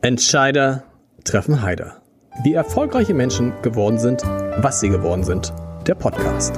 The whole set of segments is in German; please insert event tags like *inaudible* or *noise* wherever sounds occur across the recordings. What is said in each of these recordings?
Entscheider treffen Heider. Wie erfolgreiche Menschen geworden sind, was sie geworden sind. Der Podcast.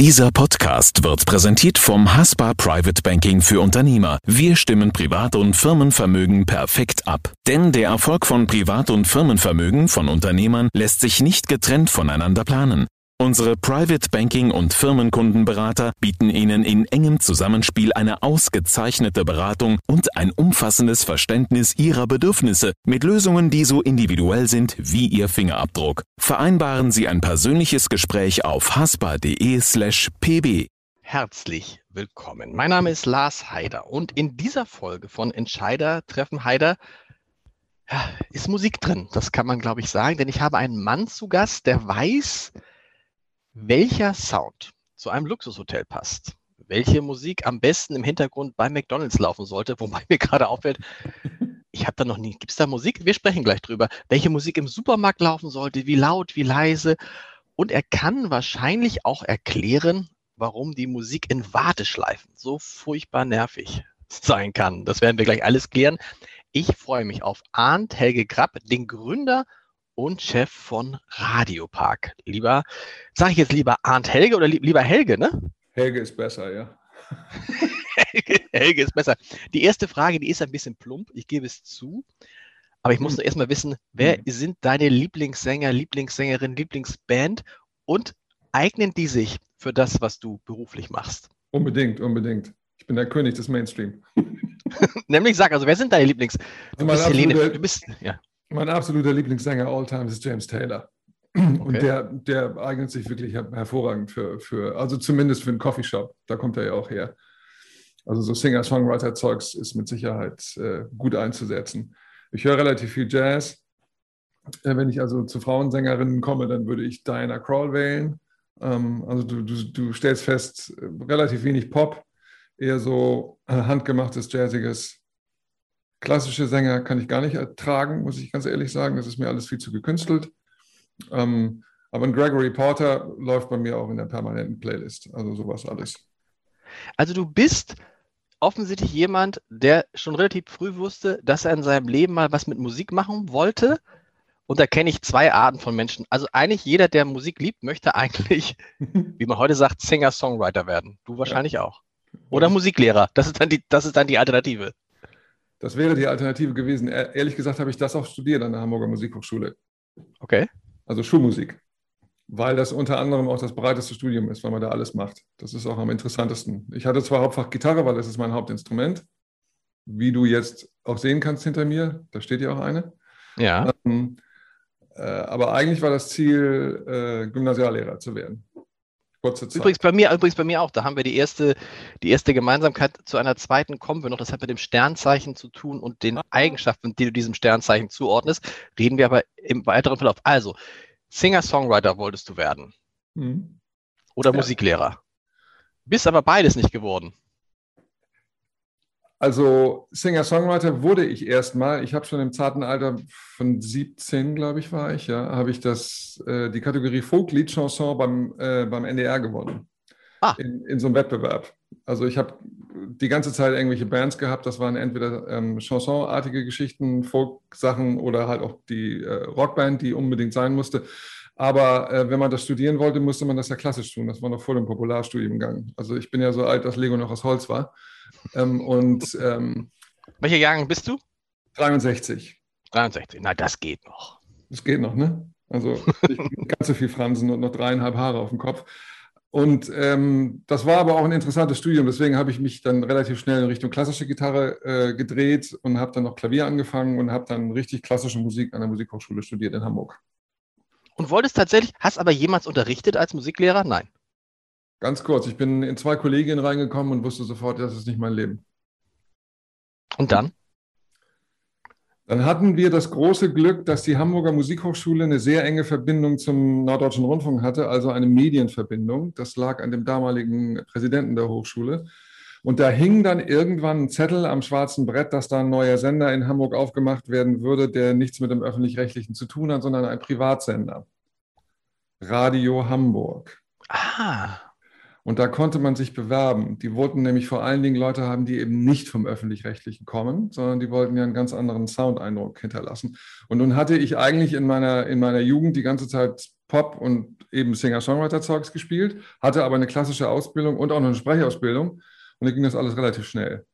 Dieser Podcast wird präsentiert vom Haspa Private Banking für Unternehmer. Wir stimmen Privat- und Firmenvermögen perfekt ab. Denn der Erfolg von Privat- und Firmenvermögen von Unternehmern lässt sich nicht getrennt voneinander planen. Unsere Private Banking und Firmenkundenberater bieten Ihnen in engem Zusammenspiel eine ausgezeichnete Beratung und ein umfassendes Verständnis Ihrer Bedürfnisse mit Lösungen, die so individuell sind wie Ihr Fingerabdruck. Vereinbaren Sie ein persönliches Gespräch auf haspa.de/slash pb. Herzlich willkommen. Mein Name ist Lars Heider und in dieser Folge von Entscheider treffen Heider ja, ist Musik drin. Das kann man, glaube ich, sagen, denn ich habe einen Mann zu Gast, der weiß, welcher Sound zu einem Luxushotel passt, welche Musik am besten im Hintergrund bei McDonald's laufen sollte, wobei mir gerade auffällt, ich habe da noch nie, gibt es da Musik? Wir sprechen gleich drüber, welche Musik im Supermarkt laufen sollte, wie laut, wie leise. Und er kann wahrscheinlich auch erklären, warum die Musik in Warteschleifen so furchtbar nervig sein kann. Das werden wir gleich alles klären. Ich freue mich auf Arndt Helge Grapp, den Gründer und Chef von Radiopark. Lieber, sage ich jetzt lieber Arndt Helge oder lieber Helge, ne? Helge ist besser, ja. Helge, *laughs* Helge ist besser. Die erste Frage, die ist ein bisschen plump, ich gebe es zu. Aber ich muss nur erstmal wissen, wer mhm. sind deine Lieblingssänger, Lieblingssängerin, Lieblingsband und eignen die sich für das, was du beruflich machst? Unbedingt, unbedingt. Ich bin der König des Mainstream. *laughs* Nämlich sag, also wer sind deine Lieblings? Du bist Helene, du bist, ja. Mein absoluter Lieblingssänger all time ist James Taylor. Und okay. der, der eignet sich wirklich hervorragend für, für, also zumindest für einen Coffeeshop. Da kommt er ja auch her. Also so Singer-Songwriter-Zeugs ist mit Sicherheit äh, gut einzusetzen. Ich höre relativ viel Jazz. Äh, wenn ich also zu Frauensängerinnen komme, dann würde ich Diana Krall wählen. Ähm, also du, du, du stellst fest, äh, relativ wenig Pop, eher so äh, handgemachtes, jazziges Klassische Sänger kann ich gar nicht ertragen, muss ich ganz ehrlich sagen. Das ist mir alles viel zu gekünstelt. Ähm, aber ein Gregory Porter läuft bei mir auch in der permanenten Playlist. Also sowas alles. Also du bist offensichtlich jemand, der schon relativ früh wusste, dass er in seinem Leben mal was mit Musik machen wollte. Und da kenne ich zwei Arten von Menschen. Also eigentlich jeder, der Musik liebt, möchte eigentlich, *laughs* wie man heute sagt, Singer-Songwriter werden. Du wahrscheinlich ja. auch. Oder Musiklehrer. Das ist dann die, das ist dann die Alternative. Das wäre die Alternative gewesen. Ehrlich gesagt habe ich das auch studiert an der Hamburger Musikhochschule. Okay. Also Schulmusik. Weil das unter anderem auch das breiteste Studium ist, weil man da alles macht. Das ist auch am interessantesten. Ich hatte zwar Hauptfach Gitarre, weil das ist mein Hauptinstrument. Wie du jetzt auch sehen kannst hinter mir, da steht ja auch eine. Ja. Ähm, äh, aber eigentlich war das Ziel, äh, Gymnasiallehrer zu werden. Kurze Zeit. Übrigens bei mir, übrigens bei mir auch. Da haben wir die erste, die erste Gemeinsamkeit zu einer zweiten kommen wir noch. Das hat mit dem Sternzeichen zu tun und den ah. Eigenschaften, die du diesem Sternzeichen zuordnest. Reden wir aber im weiteren Verlauf. Also, Singer-Songwriter wolltest du werden. Mhm. Oder ja. Musiklehrer. Bist aber beides nicht geworden. Also Singer-Songwriter wurde ich erstmal. Ich habe schon im zarten Alter von 17, glaube ich, war ich, ja, habe ich das, äh, die Kategorie Folklied-Chanson beim, äh, beim NDR gewonnen. Ah. In, in so einem Wettbewerb. Also ich habe die ganze Zeit irgendwelche Bands gehabt. Das waren entweder ähm, Chansonartige Geschichten, Folk-Sachen oder halt auch die äh, Rockband, die unbedingt sein musste. Aber äh, wenn man das studieren wollte, musste man das ja klassisch tun. Das war noch vor dem Popularstudiengang. Also ich bin ja so alt, dass Lego noch aus Holz war. Ähm, und ähm, welcher Jahrgang bist du? 63. 63, na das geht noch. Das geht noch, ne? Also nicht ganz so viel Fransen und noch dreieinhalb Haare auf dem Kopf. Und ähm, das war aber auch ein interessantes Studium, deswegen habe ich mich dann relativ schnell in Richtung klassische Gitarre äh, gedreht und habe dann noch Klavier angefangen und habe dann richtig klassische Musik an der Musikhochschule studiert in Hamburg. Und wolltest tatsächlich, hast aber jemals unterrichtet als Musiklehrer? Nein. Ganz kurz, ich bin in zwei Kollegien reingekommen und wusste sofort, das ist nicht mein Leben. Und dann? Dann hatten wir das große Glück, dass die Hamburger Musikhochschule eine sehr enge Verbindung zum Norddeutschen Rundfunk hatte, also eine Medienverbindung. Das lag an dem damaligen Präsidenten der Hochschule. Und da hing dann irgendwann ein Zettel am schwarzen Brett, dass da ein neuer Sender in Hamburg aufgemacht werden würde, der nichts mit dem öffentlich-rechtlichen zu tun hat, sondern ein Privatsender. Radio Hamburg. Ah. Und da konnte man sich bewerben. Die wollten nämlich vor allen Dingen Leute haben, die eben nicht vom öffentlich-rechtlichen kommen, sondern die wollten ja einen ganz anderen Soundeindruck hinterlassen. Und nun hatte ich eigentlich in meiner, in meiner Jugend die ganze Zeit Pop und eben Singer-Songwriter-Zeugs gespielt, hatte aber eine klassische Ausbildung und auch noch eine Sprechausbildung. Und da ging das alles relativ schnell.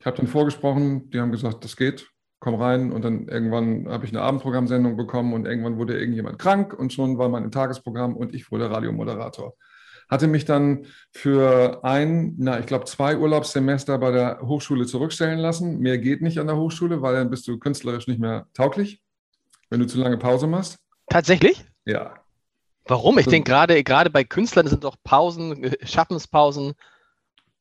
Ich habe dann vorgesprochen, die haben gesagt, das geht, komm rein. Und dann irgendwann habe ich eine Abendprogrammsendung bekommen und irgendwann wurde irgendjemand krank und schon war man im Tagesprogramm und ich wurde Radiomoderator hatte mich dann für ein, na, ich glaube, zwei Urlaubssemester bei der Hochschule zurückstellen lassen. Mehr geht nicht an der Hochschule, weil dann bist du künstlerisch nicht mehr tauglich, wenn du zu lange Pause machst. Tatsächlich? Ja. Warum? Ich denke gerade, gerade bei Künstlern sind doch Pausen, äh, Schaffenspausen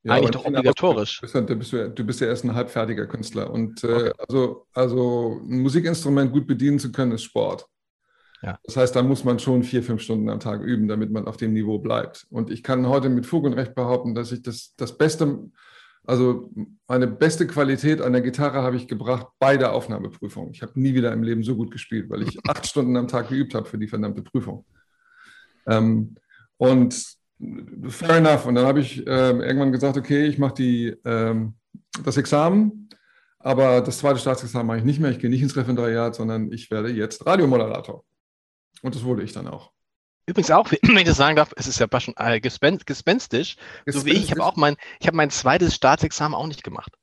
ja, eigentlich doch obligatorisch. Du bist, ja, du bist ja erst ein halbfertiger Künstler. Und äh, okay. also, also ein Musikinstrument gut bedienen zu können, ist Sport. Ja. Das heißt, da muss man schon vier, fünf Stunden am Tag üben, damit man auf dem Niveau bleibt. Und ich kann heute mit Fug und Recht behaupten, dass ich das, das Beste, also meine beste Qualität an der Gitarre habe ich gebracht bei der Aufnahmeprüfung. Ich habe nie wieder im Leben so gut gespielt, weil ich *laughs* acht Stunden am Tag geübt habe für die verdammte Prüfung. Ähm, und fair enough. Und dann habe ich ähm, irgendwann gesagt, okay, ich mache die, ähm, das Examen, aber das zweite Staatsexamen mache ich nicht mehr. Ich gehe nicht ins Referendariat, sondern ich werde jetzt Radiomoderator. Und das wurde ich dann auch. Übrigens auch, *clears throat* wenn ich das sagen darf, es ist ja schon äh, gespen gespenstisch, so wie ich. Ich habe auch mein, ich habe mein zweites Staatsexamen auch nicht gemacht.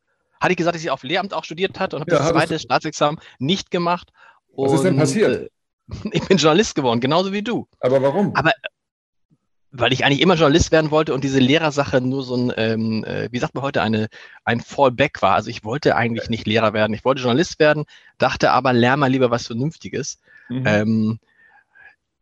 Hatte ich gesagt, dass ich auf Lehramt auch studiert hatte und habe ja, das zweite Staatsexamen nicht gemacht. Was und, ist denn passiert? Äh, *laughs* ich bin Journalist geworden, genauso wie du. Aber warum? Aber weil ich eigentlich immer Journalist werden wollte und diese Lehrersache nur so ein, ähm, äh, wie sagt man heute, eine, ein Fallback war. Also ich wollte eigentlich nicht Lehrer werden. Ich wollte Journalist werden, dachte aber, lerne mal lieber was Vernünftiges. Mhm. Ähm,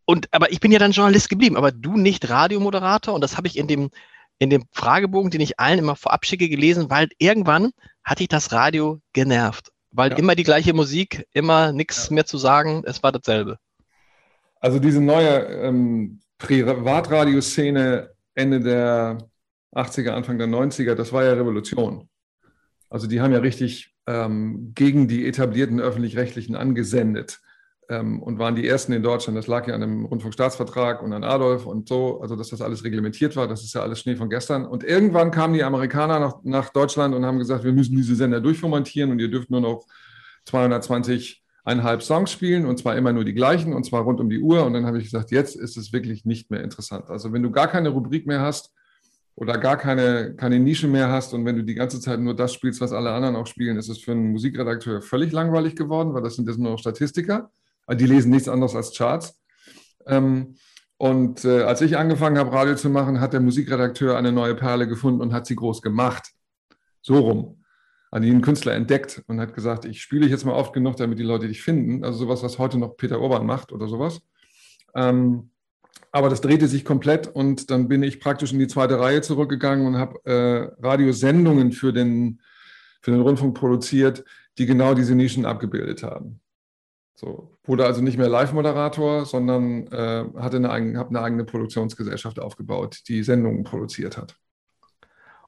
und aber ich bin ja dann Journalist geblieben, aber du nicht Radiomoderator. Und das habe ich in dem, in dem Fragebogen, den ich allen immer vorab schicke, gelesen, weil irgendwann hatte ich das Radio genervt. Weil ja. immer die gleiche Musik, immer nichts ja. mehr zu sagen, es war dasselbe. Also diese neue ähm, Privatradioszene Ende der 80er, Anfang der 90er, das war ja Revolution. Also die haben ja richtig ähm, gegen die etablierten öffentlich-rechtlichen angesendet ähm, und waren die ersten in Deutschland. Das lag ja an dem Rundfunkstaatsvertrag und an Adolf und so, also dass das alles reglementiert war. Das ist ja alles Schnee von gestern. Und irgendwann kamen die Amerikaner nach, nach Deutschland und haben gesagt, wir müssen diese Sender durchformatieren und ihr dürft nur noch 220 eineinhalb Songs spielen und zwar immer nur die gleichen und zwar rund um die Uhr. Und dann habe ich gesagt, jetzt ist es wirklich nicht mehr interessant. Also wenn du gar keine Rubrik mehr hast oder gar keine, keine Nische mehr hast und wenn du die ganze Zeit nur das spielst, was alle anderen auch spielen, ist es für einen Musikredakteur völlig langweilig geworden, weil das sind jetzt nur noch Statistiker. Die lesen nichts anderes als Charts. Ähm, und äh, als ich angefangen habe, Radio zu machen, hat der Musikredakteur eine neue Perle gefunden und hat sie groß gemacht. So rum. An ihn Künstler entdeckt und hat gesagt, ich spiele jetzt mal oft genug, damit die Leute dich finden. Also sowas, was heute noch Peter Urban macht oder sowas. Ähm, aber das drehte sich komplett und dann bin ich praktisch in die zweite Reihe zurückgegangen und habe äh, Radiosendungen für den, für den Rundfunk produziert, die genau diese Nischen abgebildet haben. So, wurde also nicht mehr Live-Moderator, sondern äh, hatte eine, eigene, eine eigene Produktionsgesellschaft aufgebaut, die Sendungen produziert hat.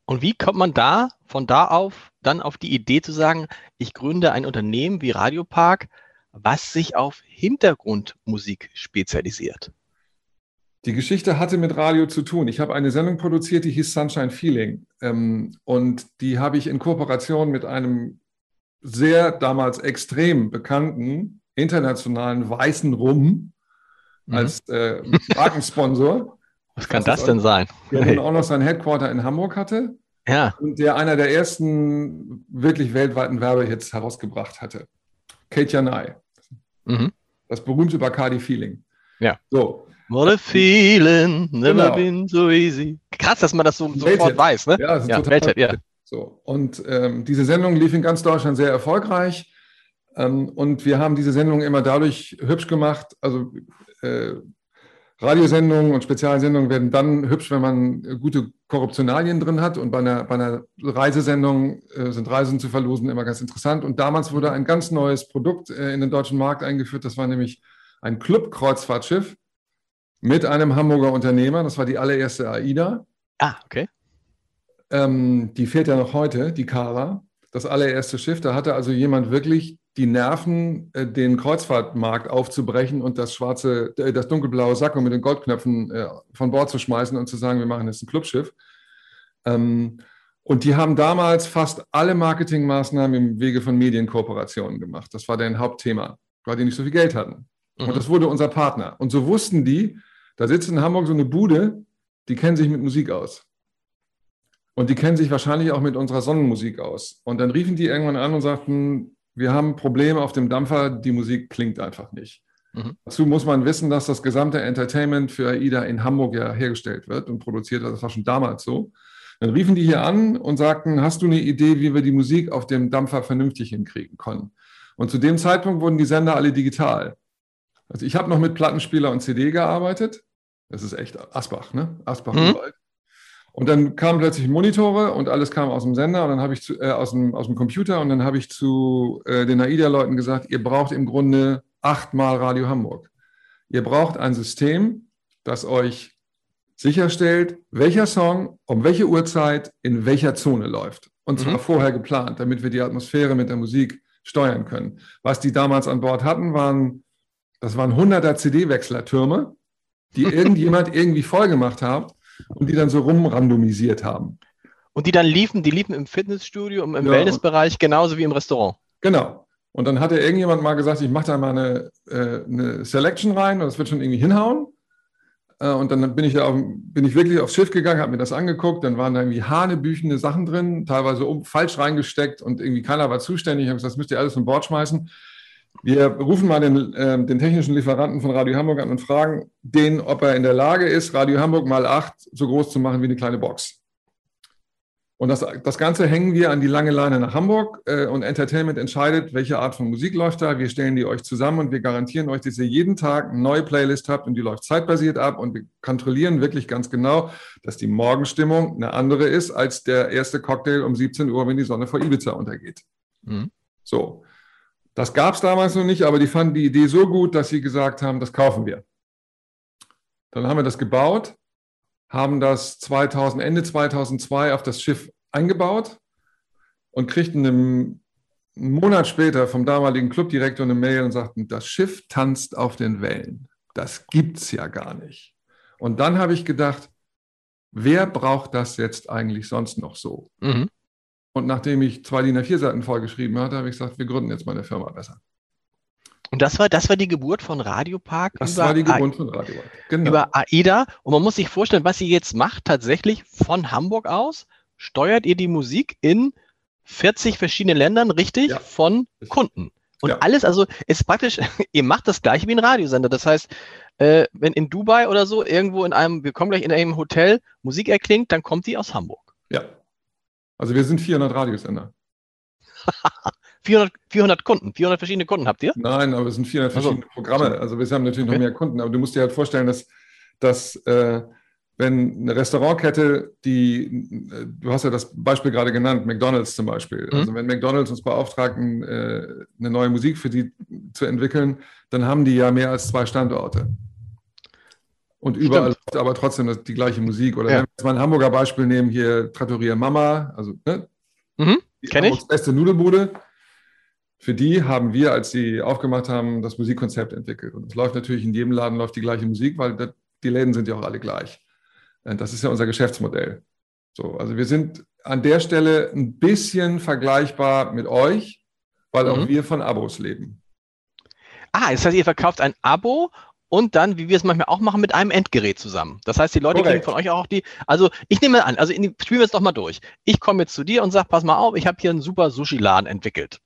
Und wie kommt man da von da auf dann auf die Idee zu sagen, ich gründe ein Unternehmen wie Radiopark, was sich auf Hintergrundmusik spezialisiert? Die Geschichte hatte mit Radio zu tun. Ich habe eine Sendung produziert, die hieß Sunshine Feeling. Ähm, und die habe ich in Kooperation mit einem sehr damals extrem bekannten internationalen weißen Rum mhm. als äh, Markensponsor. Was kann das, das denn sein? Der hey. auch noch sein Headquarter in Hamburg hatte. Ja. Und der einer der ersten wirklich weltweiten Werbehits herausgebracht hatte. Kate Janai. Mhm. Das berühmte Bacardi Feeling. Ja. So. What a feeling, never genau. been so easy. Krass, dass man das so sofort weiß, ne? Ja, das ist ja, total Welthit, ja. So. Und ähm, diese Sendung lief in ganz Deutschland sehr erfolgreich. Ähm, und wir haben diese Sendung immer dadurch hübsch gemacht. Also äh, Radiosendungen und Spezialsendungen werden dann hübsch, wenn man gute Korruptionalien drin hat. Und bei einer, bei einer Reisesendung äh, sind Reisen zu verlosen immer ganz interessant. Und damals wurde ein ganz neues Produkt äh, in den deutschen Markt eingeführt. Das war nämlich ein Club-Kreuzfahrtschiff mit einem Hamburger Unternehmer. Das war die allererste AIDA. Ah, okay. Ähm, die fährt ja noch heute, die Kara, das allererste Schiff. Da hatte also jemand wirklich die Nerven, äh, den Kreuzfahrtmarkt aufzubrechen und das schwarze, äh, das dunkelblaue Sakko mit den Goldknöpfen äh, von Bord zu schmeißen und zu sagen, wir machen jetzt ein Clubschiff. Ähm, und die haben damals fast alle Marketingmaßnahmen im Wege von Medienkooperationen gemacht. Das war deren Hauptthema, weil die nicht so viel Geld hatten. Mhm. Und das wurde unser Partner. Und so wussten die, da sitzt in Hamburg so eine Bude, die kennen sich mit Musik aus. Und die kennen sich wahrscheinlich auch mit unserer Sonnenmusik aus. Und dann riefen die irgendwann an und sagten, wir haben Probleme auf dem Dampfer, die Musik klingt einfach nicht. Mhm. Dazu muss man wissen, dass das gesamte Entertainment für AIDA in Hamburg ja hergestellt wird und produziert wird. Das war schon damals so. Dann riefen die hier an und sagten, hast du eine Idee, wie wir die Musik auf dem Dampfer vernünftig hinkriegen können? Und zu dem Zeitpunkt wurden die Sender alle digital. Also ich habe noch mit Plattenspieler und CD gearbeitet. Das ist echt Asbach, ne? Asbach mhm. Und dann kamen plötzlich Monitore und alles kam aus dem Sender und dann habe ich zu, äh, aus, dem, aus dem Computer und dann habe ich zu äh, den AIDA-Leuten gesagt, ihr braucht im Grunde achtmal Radio Hamburg. Ihr braucht ein System, das euch sicherstellt, welcher Song um welche Uhrzeit in welcher Zone läuft. Und zwar mhm. vorher geplant, damit wir die Atmosphäre mit der Musik steuern können. Was die damals an Bord hatten, waren, das waren 100er CD-Wechslertürme, die *laughs* irgendjemand irgendwie voll gemacht hat und die dann so rumrandomisiert haben. Und die dann liefen, die liefen im Fitnessstudio, im, im ja, Wellnessbereich, genauso wie im Restaurant. Genau. Und dann hatte irgendjemand mal gesagt, ich mache da mal eine, äh, eine Selection rein und das wird schon irgendwie hinhauen. Äh, und dann bin ich, da auf, bin ich wirklich aufs Schiff gegangen, habe mir das angeguckt. Dann waren da irgendwie hanebüchende Sachen drin, teilweise um, falsch reingesteckt und irgendwie keiner war zuständig. Ich habe gesagt, das müsst ihr alles von Bord schmeißen. Wir rufen mal den, äh, den, technischen Lieferanten von Radio Hamburg an und fragen den, ob er in der Lage ist, Radio Hamburg mal acht so groß zu machen wie eine kleine Box. Und das, das Ganze hängen wir an die lange Leine nach Hamburg äh, und Entertainment entscheidet, welche Art von Musik läuft da. Wir stellen die euch zusammen und wir garantieren euch, dass ihr jeden Tag eine neue Playlist habt und die läuft zeitbasiert ab und wir kontrollieren wirklich ganz genau, dass die Morgenstimmung eine andere ist als der erste Cocktail um 17 Uhr, wenn die Sonne vor Ibiza untergeht. Mhm. So. Das gab es damals noch nicht, aber die fanden die Idee so gut, dass sie gesagt haben, das kaufen wir. Dann haben wir das gebaut, haben das 2000, Ende 2002 auf das Schiff eingebaut und kriegten einen Monat später vom damaligen Clubdirektor eine Mail und sagten, das Schiff tanzt auf den Wellen. Das gibt's ja gar nicht. Und dann habe ich gedacht, wer braucht das jetzt eigentlich sonst noch so? Mhm. Und nachdem ich zwei DIN A4 Seiten vollgeschrieben hatte, habe ich gesagt, wir gründen jetzt mal eine Firma besser. Und das war, das war die Geburt von Radiopark. Das war die Geburt A von Radiopark. Genau. Über AIDA. Und man muss sich vorstellen, was ihr jetzt macht, tatsächlich von Hamburg aus, steuert ihr die Musik in 40 verschiedenen Ländern, richtig, ja. von Kunden. Und ja. alles, also ist praktisch, *laughs* ihr macht das gleiche wie ein Radiosender. Das heißt, äh, wenn in Dubai oder so irgendwo in einem, wir kommen gleich in einem Hotel, Musik erklingt, dann kommt die aus Hamburg. Also wir sind 400 Radiosender. *laughs* 400, 400 Kunden, 400 verschiedene Kunden habt ihr? Nein, aber es sind 400 verschiedene also, Programme. Also wir haben natürlich okay. noch mehr Kunden, aber du musst dir halt vorstellen, dass, dass äh, wenn eine Restaurantkette, die, du hast ja das Beispiel gerade genannt, McDonalds zum Beispiel. Mhm. Also wenn McDonalds uns beauftragt, äh, eine neue Musik für die zu entwickeln, dann haben die ja mehr als zwei Standorte. Und überall läuft aber trotzdem die gleiche Musik. Oder ja. wenn wir jetzt mal ein Hamburger Beispiel nehmen, hier Trattoria Mama, also ne? Mhm, Kenne ich. beste Nudelbude. Für die haben wir, als sie aufgemacht haben, das Musikkonzept entwickelt. Und es läuft natürlich in jedem Laden läuft die gleiche Musik, weil das, die Läden sind ja auch alle gleich. Und das ist ja unser Geschäftsmodell. So, also wir sind an der Stelle ein bisschen vergleichbar mit euch, weil auch mhm. wir von Abos leben. Ah, das heißt, ihr verkauft ein Abo und dann, wie wir es manchmal auch machen, mit einem Endgerät zusammen. Das heißt, die Leute Korrekt. kriegen von euch auch die, also ich nehme an, also in, spielen wir es doch mal durch. Ich komme jetzt zu dir und sage, pass mal auf, ich habe hier einen super Sushi-Laden entwickelt.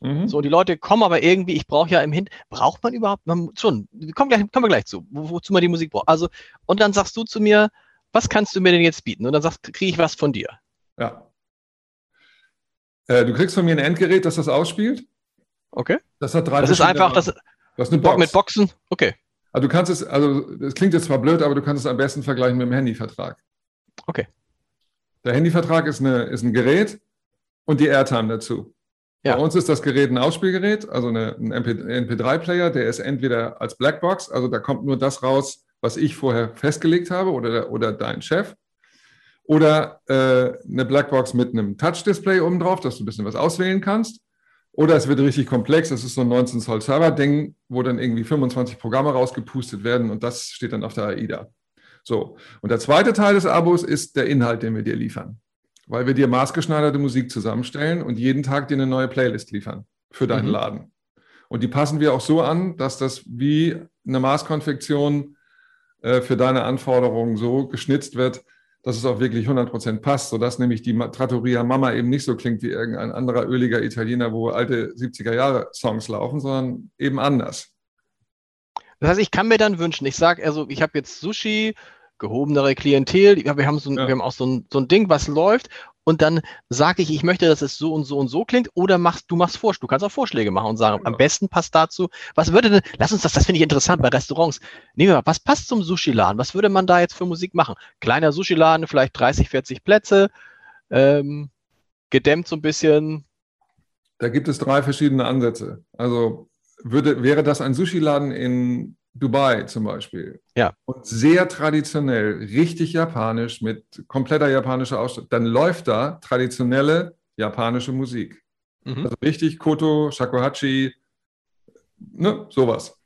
Mhm. So, die Leute kommen aber irgendwie, ich brauche ja im Hin, braucht man überhaupt, man, schon, kommen, gleich, kommen wir gleich zu, wo, wozu man die Musik braucht. Also, und dann sagst du zu mir, was kannst du mir denn jetzt bieten? Und dann sagst, kriege ich was von dir. Ja. Äh, du kriegst von mir ein Endgerät, das das ausspielt. Okay. Das hat drei Das ist einfach, das, das ist eine Box. mit Boxen. Okay. Also du kannst es, also es klingt jetzt zwar blöd, aber du kannst es am besten vergleichen mit dem Handyvertrag. Okay. Der Handyvertrag ist, eine, ist ein Gerät und die Airtime dazu. Ja. Bei uns ist das Gerät ein Ausspielgerät, also eine, ein MP3-Player, der ist entweder als Blackbox, also da kommt nur das raus, was ich vorher festgelegt habe oder, oder dein Chef, oder äh, eine Blackbox mit einem Touch-Display oben drauf, dass du ein bisschen was auswählen kannst. Oder es wird richtig komplex. Das ist so ein 19 Zoll Server-Ding, wo dann irgendwie 25 Programme rausgepustet werden und das steht dann auf der AIDA. So. Und der zweite Teil des Abos ist der Inhalt, den wir dir liefern. Weil wir dir maßgeschneiderte Musik zusammenstellen und jeden Tag dir eine neue Playlist liefern für deinen mhm. Laden. Und die passen wir auch so an, dass das wie eine Maßkonfektion äh, für deine Anforderungen so geschnitzt wird, dass es auch wirklich 100% passt, sodass nämlich die Trattoria Mama eben nicht so klingt wie irgendein anderer öliger Italiener, wo alte 70er-Jahre-Songs laufen, sondern eben anders. Das heißt, ich kann mir dann wünschen, ich sage, also ich habe jetzt Sushi, gehobenere Klientel, wir haben, so ein, ja. wir haben auch so ein, so ein Ding, was läuft und dann sage ich, ich möchte, dass es so und so und so klingt, oder machst du machst Vorschläge, du kannst auch Vorschläge machen und sagen, ja. am besten passt dazu, was würde denn, lass uns das, das finde ich interessant bei Restaurants. Nehmen wir mal, was passt zum Sushi-Laden? Was würde man da jetzt für Musik machen? Kleiner Sushi-Laden, vielleicht 30, 40 Plätze, ähm, gedämmt so ein bisschen. Da gibt es drei verschiedene Ansätze. Also würde, wäre das ein Sushi-Laden in Dubai zum Beispiel. Ja. Und sehr traditionell, richtig japanisch, mit kompletter japanischer Ausstattung, dann läuft da traditionelle japanische Musik. Mhm. Also richtig Koto, Shakuhachi, ne, sowas.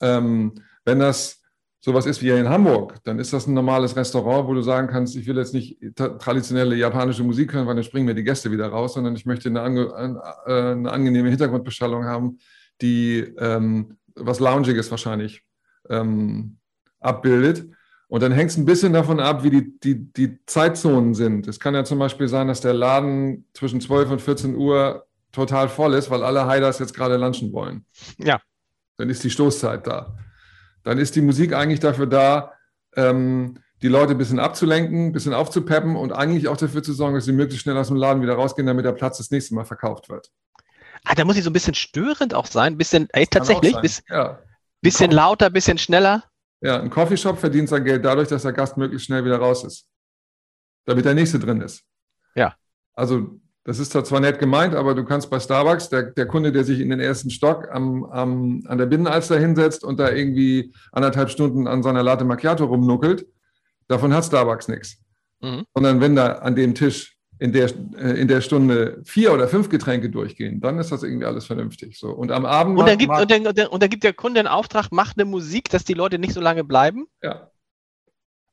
Ähm, wenn das sowas ist wie hier in Hamburg, dann ist das ein normales Restaurant, wo du sagen kannst, ich will jetzt nicht traditionelle japanische Musik hören, weil dann springen mir die Gäste wieder raus, sondern ich möchte eine, ange äh, eine angenehme Hintergrundbeschallung haben, die ähm, was Loungiges wahrscheinlich ähm, abbildet. Und dann hängt es ein bisschen davon ab, wie die, die, die Zeitzonen sind. Es kann ja zum Beispiel sein, dass der Laden zwischen 12 und 14 Uhr total voll ist, weil alle Haiders jetzt gerade lunchen wollen. Ja. Dann ist die Stoßzeit da. Dann ist die Musik eigentlich dafür da, ähm, die Leute ein bisschen abzulenken, ein bisschen aufzupeppen und eigentlich auch dafür zu sorgen, dass sie möglichst schnell aus dem Laden wieder rausgehen, damit der Platz das nächste Mal verkauft wird. Ah, da muss ich so ein bisschen störend auch sein. Bisschen, ey, tatsächlich, bis, ja. bisschen lauter, bisschen schneller. Ja, ein Coffeeshop verdient sein Geld dadurch, dass der Gast möglichst schnell wieder raus ist. Damit der nächste drin ist. Ja. Also, das ist zwar nett gemeint, aber du kannst bei Starbucks, der, der Kunde, der sich in den ersten Stock am, am, an der Binnenalster hinsetzt und da irgendwie anderthalb Stunden an seiner Latte Macchiato rumnuckelt, davon hat Starbucks nichts. Mhm. Sondern wenn da an dem Tisch in der, äh, in der Stunde vier oder fünf Getränke durchgehen, dann ist das irgendwie alles vernünftig. So. Und am Abend. Und dann, gibt, und, dann, und dann gibt der Kunde einen Auftrag, macht eine Musik, dass die Leute nicht so lange bleiben. Ja.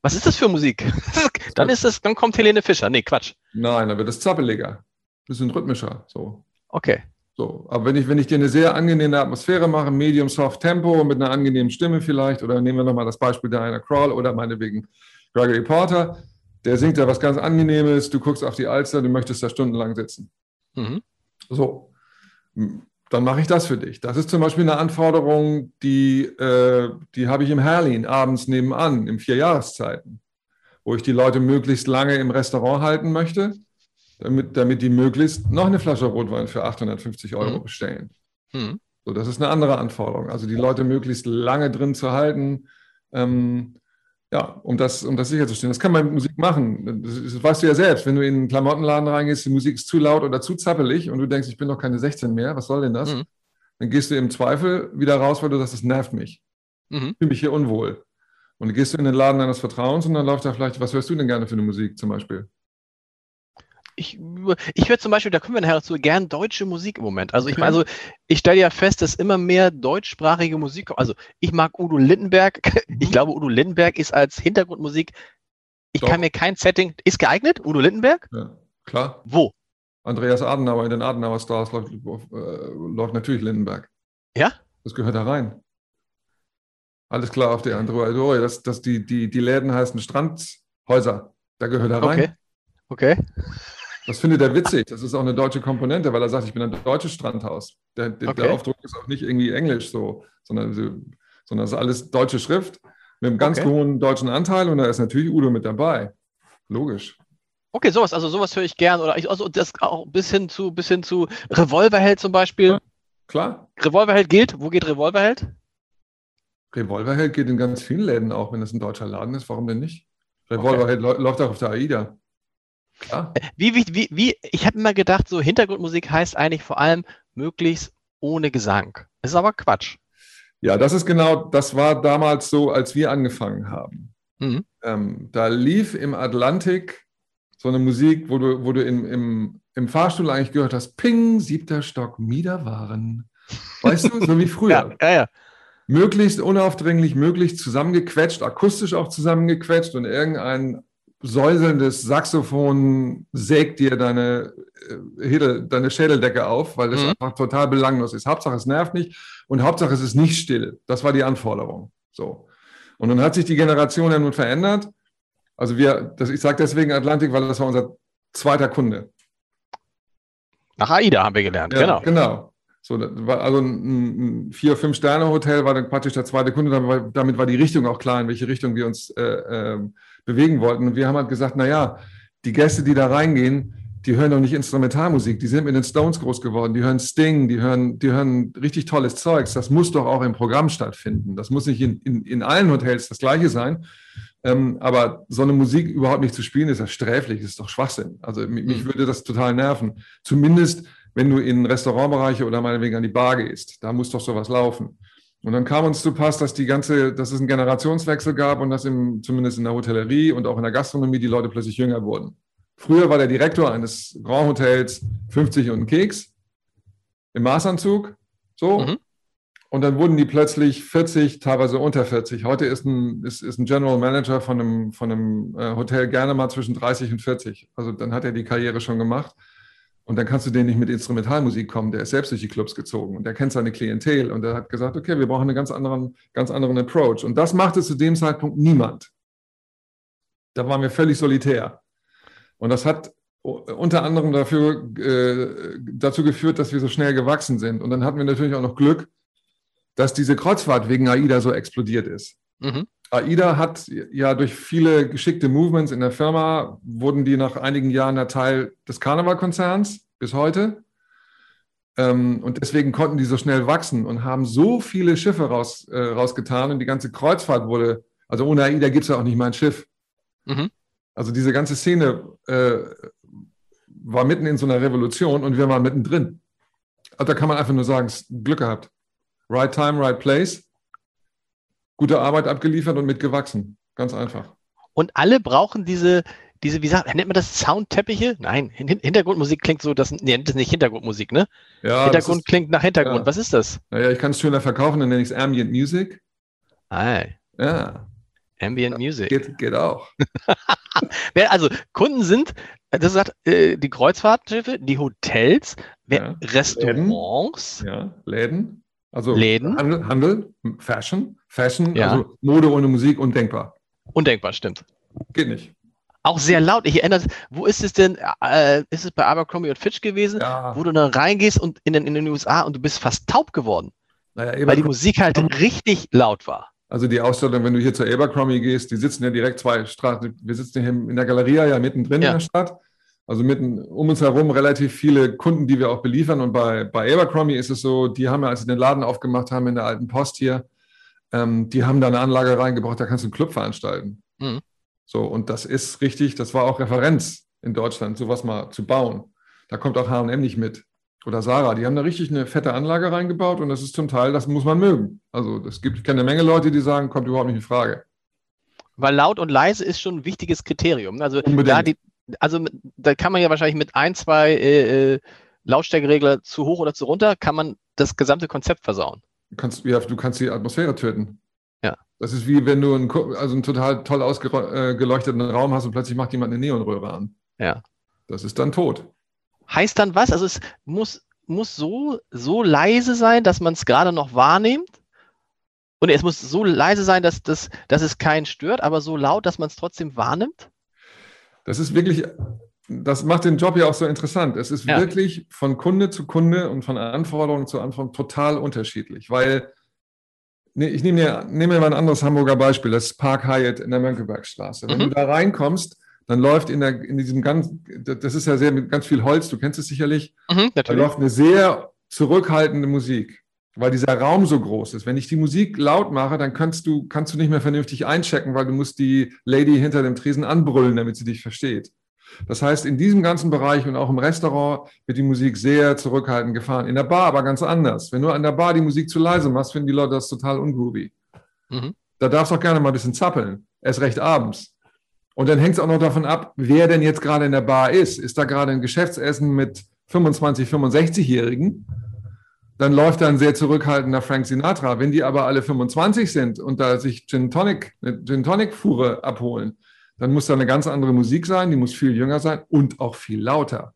Was ist das für Musik? *laughs* dann ist das, dann kommt Helene Fischer. Nee, Quatsch. Nein, dann wird es zappeliger. Bisschen rhythmischer. So. Okay. So, aber wenn ich, wenn ich dir eine sehr angenehme Atmosphäre mache, Medium Soft Tempo mit einer angenehmen Stimme vielleicht, oder nehmen wir nochmal das Beispiel der einer Crawl oder meinetwegen Gregory Porter, der singt da was ganz Angenehmes, du guckst auf die Alster, du möchtest da stundenlang sitzen. Mhm. So, dann mache ich das für dich. Das ist zum Beispiel eine Anforderung, die, äh, die habe ich im Herlin abends nebenan, im Vierjahreszeiten, wo ich die Leute möglichst lange im Restaurant halten möchte, damit, damit die möglichst noch eine Flasche Rotwein für 850 Euro mhm. bestellen. Mhm. So, das ist eine andere Anforderung. Also die Leute möglichst lange drin zu halten. Ähm, ja, um das, um das sicherzustellen. Das kann man mit Musik machen. Das, das, weißt du ja selbst. Wenn du in einen Klamottenladen reingehst, die Musik ist zu laut oder zu zappelig und du denkst, ich bin noch keine 16 mehr, was soll denn das? Mhm. Dann gehst du im Zweifel wieder raus, weil du sagst, das nervt mich. Mhm. Ich fühle mich hier unwohl. Und dann gehst du in den Laden deines Vertrauens und dann läuft da vielleicht, was hörst du denn gerne für eine Musik zum Beispiel? Ich, ich höre zum Beispiel, da kommen wir nachher dazu, gern deutsche Musik im Moment. Also ich okay. also ich stelle ja fest, dass immer mehr deutschsprachige Musik, also ich mag Udo Lindenberg. *laughs* Mhm. Ich glaube, Udo Lindenberg ist als Hintergrundmusik, ich Doch. kann mir kein Setting, ist geeignet, Udo Lindenberg? Ja, klar. Wo? Andreas Adenauer in den Adenauer Stars läuft, äh, läuft natürlich Lindenberg. Ja? Das gehört da rein. Alles klar auf der Android. Das, das, die, die, die Läden heißen Strandhäuser. Da gehört er rein. Okay. Okay. Das findet er witzig. Das ist auch eine deutsche Komponente, weil er sagt, ich bin ein deutsches Strandhaus. Der, der, okay. der Aufdruck ist auch nicht irgendwie Englisch so, sondern, sondern es ist alles deutsche Schrift mit einem ganz okay. hohen deutschen Anteil und da ist natürlich Udo mit dabei. Logisch. Okay, sowas, also sowas höre ich gern. Oder ich, also das auch bis hin zu, bis hin zu Revolverheld zum Beispiel. Ja, klar. Revolverheld gilt. Wo geht Revolverheld? Revolverheld geht in ganz vielen Läden auch, wenn es ein deutscher Laden ist. Warum denn nicht? Revolverheld okay. läuft auch auf der AIDA. Klar. Wie, wie, wie, wie, ich habe immer gedacht, so Hintergrundmusik heißt eigentlich vor allem möglichst ohne Gesang. Das ist aber Quatsch. Ja, das ist genau, das war damals so, als wir angefangen haben. Mhm. Ähm, da lief im Atlantik so eine Musik, wo du, wo du im, im, im Fahrstuhl eigentlich gehört hast, Ping, siebter Stock, Miederwaren. Weißt du, so wie *laughs* früher. Ja, ja, ja. Möglichst unaufdringlich, möglichst zusammengequetscht, akustisch auch zusammengequetscht und irgendein säuselndes Saxophon sägt dir deine, äh, deine Schädeldecke auf, weil das mhm. einfach total belanglos ist. Hauptsache es nervt nicht und Hauptsache es ist nicht still. Das war die Anforderung. So. Und dann hat sich die Generation ja nun verändert. Also wir, das, ich sage deswegen Atlantik, weil das war unser zweiter Kunde. Nach AIDA haben wir gelernt, ja, genau. Genau. So, also ein, ein vier, fünf Sterne Hotel war dann praktisch der zweite Kunde. Damit war, damit war die Richtung auch klar, in welche Richtung wir uns äh, äh, bewegen wollten. Und wir haben halt gesagt, na ja, die Gäste, die da reingehen, die hören doch nicht Instrumentalmusik. Die sind mit den Stones groß geworden. Die hören Sting, die hören, die hören richtig tolles Zeugs. Das muss doch auch im Programm stattfinden. Das muss nicht in, in, in allen Hotels das Gleiche sein. Ähm, aber so eine Musik überhaupt nicht zu spielen, ist ja sträflich, ist doch Schwachsinn. Also mich, mich würde das total nerven. Zumindest, wenn du in Restaurantbereiche oder meinetwegen an die Bar gehst. Da muss doch sowas laufen. Und dann kam uns zu Pass, dass die ganze, dass es einen Generationswechsel gab und dass im, zumindest in der Hotellerie und auch in der Gastronomie die Leute plötzlich jünger wurden. Früher war der Direktor eines Grand Hotels 50 und ein Keks im Maßanzug, so. Mhm. Und dann wurden die plötzlich 40, teilweise unter 40. Heute ist ein, ist, ist ein General Manager von einem, von einem äh, Hotel gerne mal zwischen 30 und 40. Also dann hat er die Karriere schon gemacht. Und dann kannst du den nicht mit Instrumentalmusik kommen. Der ist selbst durch die Clubs gezogen und der kennt seine Klientel und der hat gesagt, okay, wir brauchen einen ganz anderen, ganz anderen Approach. Und das machte zu dem Zeitpunkt niemand. Da waren wir völlig solitär. Und das hat unter anderem dafür, äh, dazu geführt, dass wir so schnell gewachsen sind. Und dann hatten wir natürlich auch noch Glück, dass diese Kreuzfahrt wegen AIDA so explodiert ist. Mhm. AIDA hat ja durch viele geschickte Movements in der Firma, wurden die nach einigen Jahren der Teil des Karnevalkonzerns bis heute. Ähm, und deswegen konnten die so schnell wachsen und haben so viele Schiffe raus, äh, rausgetan und die ganze Kreuzfahrt wurde, also ohne AIDA gibt es ja auch nicht mal ein Schiff. Mhm. Also diese ganze Szene äh, war mitten in so einer Revolution und wir waren mittendrin. Also da kann man einfach nur sagen, Glück gehabt. Right time, right place gute Arbeit abgeliefert und mitgewachsen. Ganz einfach. Und alle brauchen diese, diese, wie sagt, nennt man das Soundteppiche? Nein, Hintergrundmusik klingt so, das, nee, das ist nicht Hintergrundmusik, ne? Ja, Hintergrund ist, klingt nach Hintergrund. Ja. Was ist das? Naja, ich kann es schöner verkaufen, dann nenne ich es Ambient Music. Ah. Ja. Ambient Music. Geht, geht auch. *laughs* also Kunden sind, das sagt äh, die Kreuzfahrtschiffe, die Hotels, ja. Restaurants. Läden. Ja, Läden. Also Läden. Handel, Handel Fashion. Fashion, ja. also Mode ohne Musik, undenkbar. Undenkbar, stimmt. Geht nicht. Auch sehr laut. Ich erinnere, wo ist es denn? Äh, ist es bei Abercrombie und Fitch gewesen, ja. wo du dann reingehst und in den, in den USA und du bist fast taub geworden? Naja, weil die Musik halt richtig laut war. Also die Ausstellung, wenn du hier zur Abercrombie gehst, die sitzen ja direkt zwei Straßen. Wir sitzen hier in der Galeria ja mittendrin ja. in der Stadt. Also mitten um uns herum relativ viele Kunden, die wir auch beliefern. Und bei, bei Abercrombie ist es so, die haben ja, als sie den Laden aufgemacht haben in der alten Post hier, ähm, die haben da eine Anlage reingebracht, da kannst du einen Club veranstalten. Mhm. So, und das ist richtig, das war auch Referenz in Deutschland, sowas mal zu bauen. Da kommt auch HM nicht mit. Oder Sarah, die haben da richtig eine fette Anlage reingebaut und das ist zum Teil, das muss man mögen. Also es gibt, ich kenne eine Menge Leute, die sagen, kommt überhaupt nicht in Frage. Weil laut und leise ist schon ein wichtiges Kriterium. Also da, die, also da kann man ja wahrscheinlich mit ein, zwei äh, äh, Lautstärkeregler zu hoch oder zu runter, kann man das gesamte Konzept versauen. Du kannst, ja, du kannst die Atmosphäre töten. Ja. Das ist wie wenn du einen, also einen total toll ausgeleuchteten äh, Raum hast und plötzlich macht jemand eine Neonröhre an. Ja. Das ist dann tot. Heißt dann was? Also es muss, muss so, so leise sein, dass man es gerade noch wahrnimmt. Und es muss so leise sein, dass, dass, dass es keinen stört, aber so laut, dass man es trotzdem wahrnimmt? Das ist wirklich das macht den Job ja auch so interessant. Es ist ja. wirklich von Kunde zu Kunde und von Anforderung zu Anforderung total unterschiedlich, weil ich nehme mir, nehme mir mal ein anderes Hamburger Beispiel, das ist Park Hyatt in der Mönckebergstraße. Wenn mhm. du da reinkommst, dann läuft in, der, in diesem ganz, das ist ja sehr mit ganz viel Holz, du kennst es sicherlich, mhm, da läuft eine sehr zurückhaltende Musik, weil dieser Raum so groß ist. Wenn ich die Musik laut mache, dann kannst du, kannst du nicht mehr vernünftig einchecken, weil du musst die Lady hinter dem Tresen anbrüllen, damit sie dich versteht. Das heißt, in diesem ganzen Bereich und auch im Restaurant wird die Musik sehr zurückhaltend gefahren. In der Bar aber ganz anders. Wenn du an der Bar die Musik zu leise machst, finden die Leute das total ungroovy. Mhm. Da darfst du auch gerne mal ein bisschen zappeln. Erst recht abends. Und dann hängt es auch noch davon ab, wer denn jetzt gerade in der Bar ist. Ist da gerade ein Geschäftsessen mit 25, 65-Jährigen? Dann läuft da ein sehr zurückhaltender Frank Sinatra. Wenn die aber alle 25 sind und da sich Gin Tonic, eine Gin Tonic Fuhre abholen, dann muss da eine ganz andere Musik sein, die muss viel jünger sein und auch viel lauter.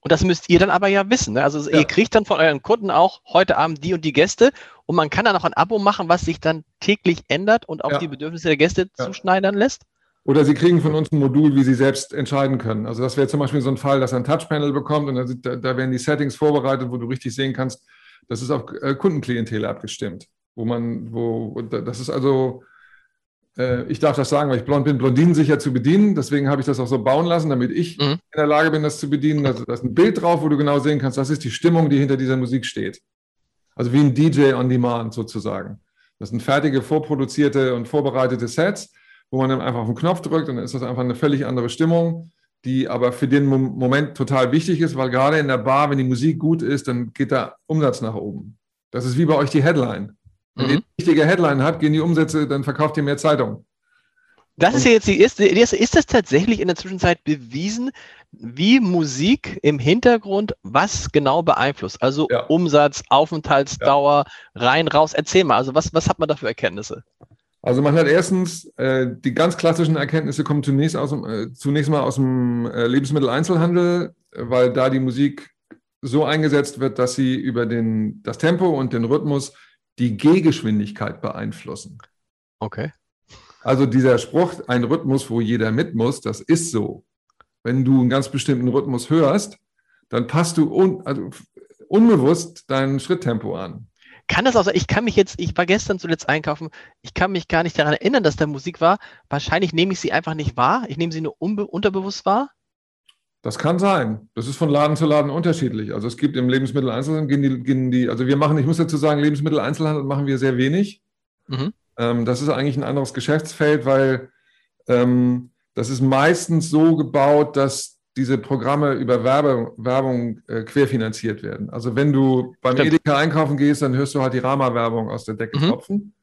Und das müsst ihr dann aber ja wissen. Ne? Also ja. ihr kriegt dann von euren Kunden auch heute Abend die und die Gäste und man kann dann auch ein Abo machen, was sich dann täglich ändert und auch ja. die Bedürfnisse der Gäste ja. zuschneidern lässt. Oder Sie kriegen von uns ein Modul, wie Sie selbst entscheiden können. Also das wäre zum Beispiel so ein Fall, dass er ein Touchpanel bekommt und da, da werden die Settings vorbereitet, wo du richtig sehen kannst, das ist auf äh, Kundenklientel abgestimmt. Wo man, wo, das ist also, ich darf das sagen, weil ich blond bin, Blondinen sicher zu bedienen. Deswegen habe ich das auch so bauen lassen, damit ich mhm. in der Lage bin, das zu bedienen. Also, da ist ein Bild drauf, wo du genau sehen kannst, das ist die Stimmung, die hinter dieser Musik steht. Also wie ein DJ on Demand sozusagen. Das sind fertige, vorproduzierte und vorbereitete Sets, wo man dann einfach auf den Knopf drückt und dann ist das einfach eine völlig andere Stimmung, die aber für den Moment total wichtig ist, weil gerade in der Bar, wenn die Musik gut ist, dann geht der Umsatz nach oben. Das ist wie bei euch die Headline. Wenn mhm. ihr eine richtige Headline habt, gehen die Umsätze, dann verkauft ihr mehr Zeitung. Das ist ja jetzt die erste. Ist das tatsächlich in der Zwischenzeit bewiesen, wie Musik im Hintergrund was genau beeinflusst? Also ja. Umsatz, Aufenthaltsdauer, ja. rein, raus. Erzähl mal, also was, was hat man da für Erkenntnisse? Also man hat erstens, äh, die ganz klassischen Erkenntnisse kommen zunächst, aus äh, zunächst mal aus dem äh, Lebensmitteleinzelhandel, weil da die Musik so eingesetzt wird, dass sie über den, das Tempo und den Rhythmus die Gehgeschwindigkeit beeinflussen. Okay. Also dieser Spruch, ein Rhythmus, wo jeder mit muss, das ist so. Wenn du einen ganz bestimmten Rhythmus hörst, dann passt du un, also unbewusst dein Schritttempo an. Kann das auch sein? Ich kann mich jetzt, ich war gestern zuletzt einkaufen, ich kann mich gar nicht daran erinnern, dass da Musik war. Wahrscheinlich nehme ich sie einfach nicht wahr. Ich nehme sie nur unterbewusst wahr. Das kann sein. Das ist von Laden zu Laden unterschiedlich. Also es gibt im Lebensmitteleinzelhandel, gehen die, gehen die, also wir machen, ich muss dazu sagen, Lebensmitteleinzelhandel machen wir sehr wenig. Mhm. Ähm, das ist eigentlich ein anderes Geschäftsfeld, weil ähm, das ist meistens so gebaut, dass diese Programme über Werbe, Werbung äh, querfinanziert werden. Also wenn du beim Stimmt. Edeka einkaufen gehst, dann hörst du halt die Rama-Werbung aus der Decke mhm. tropfen.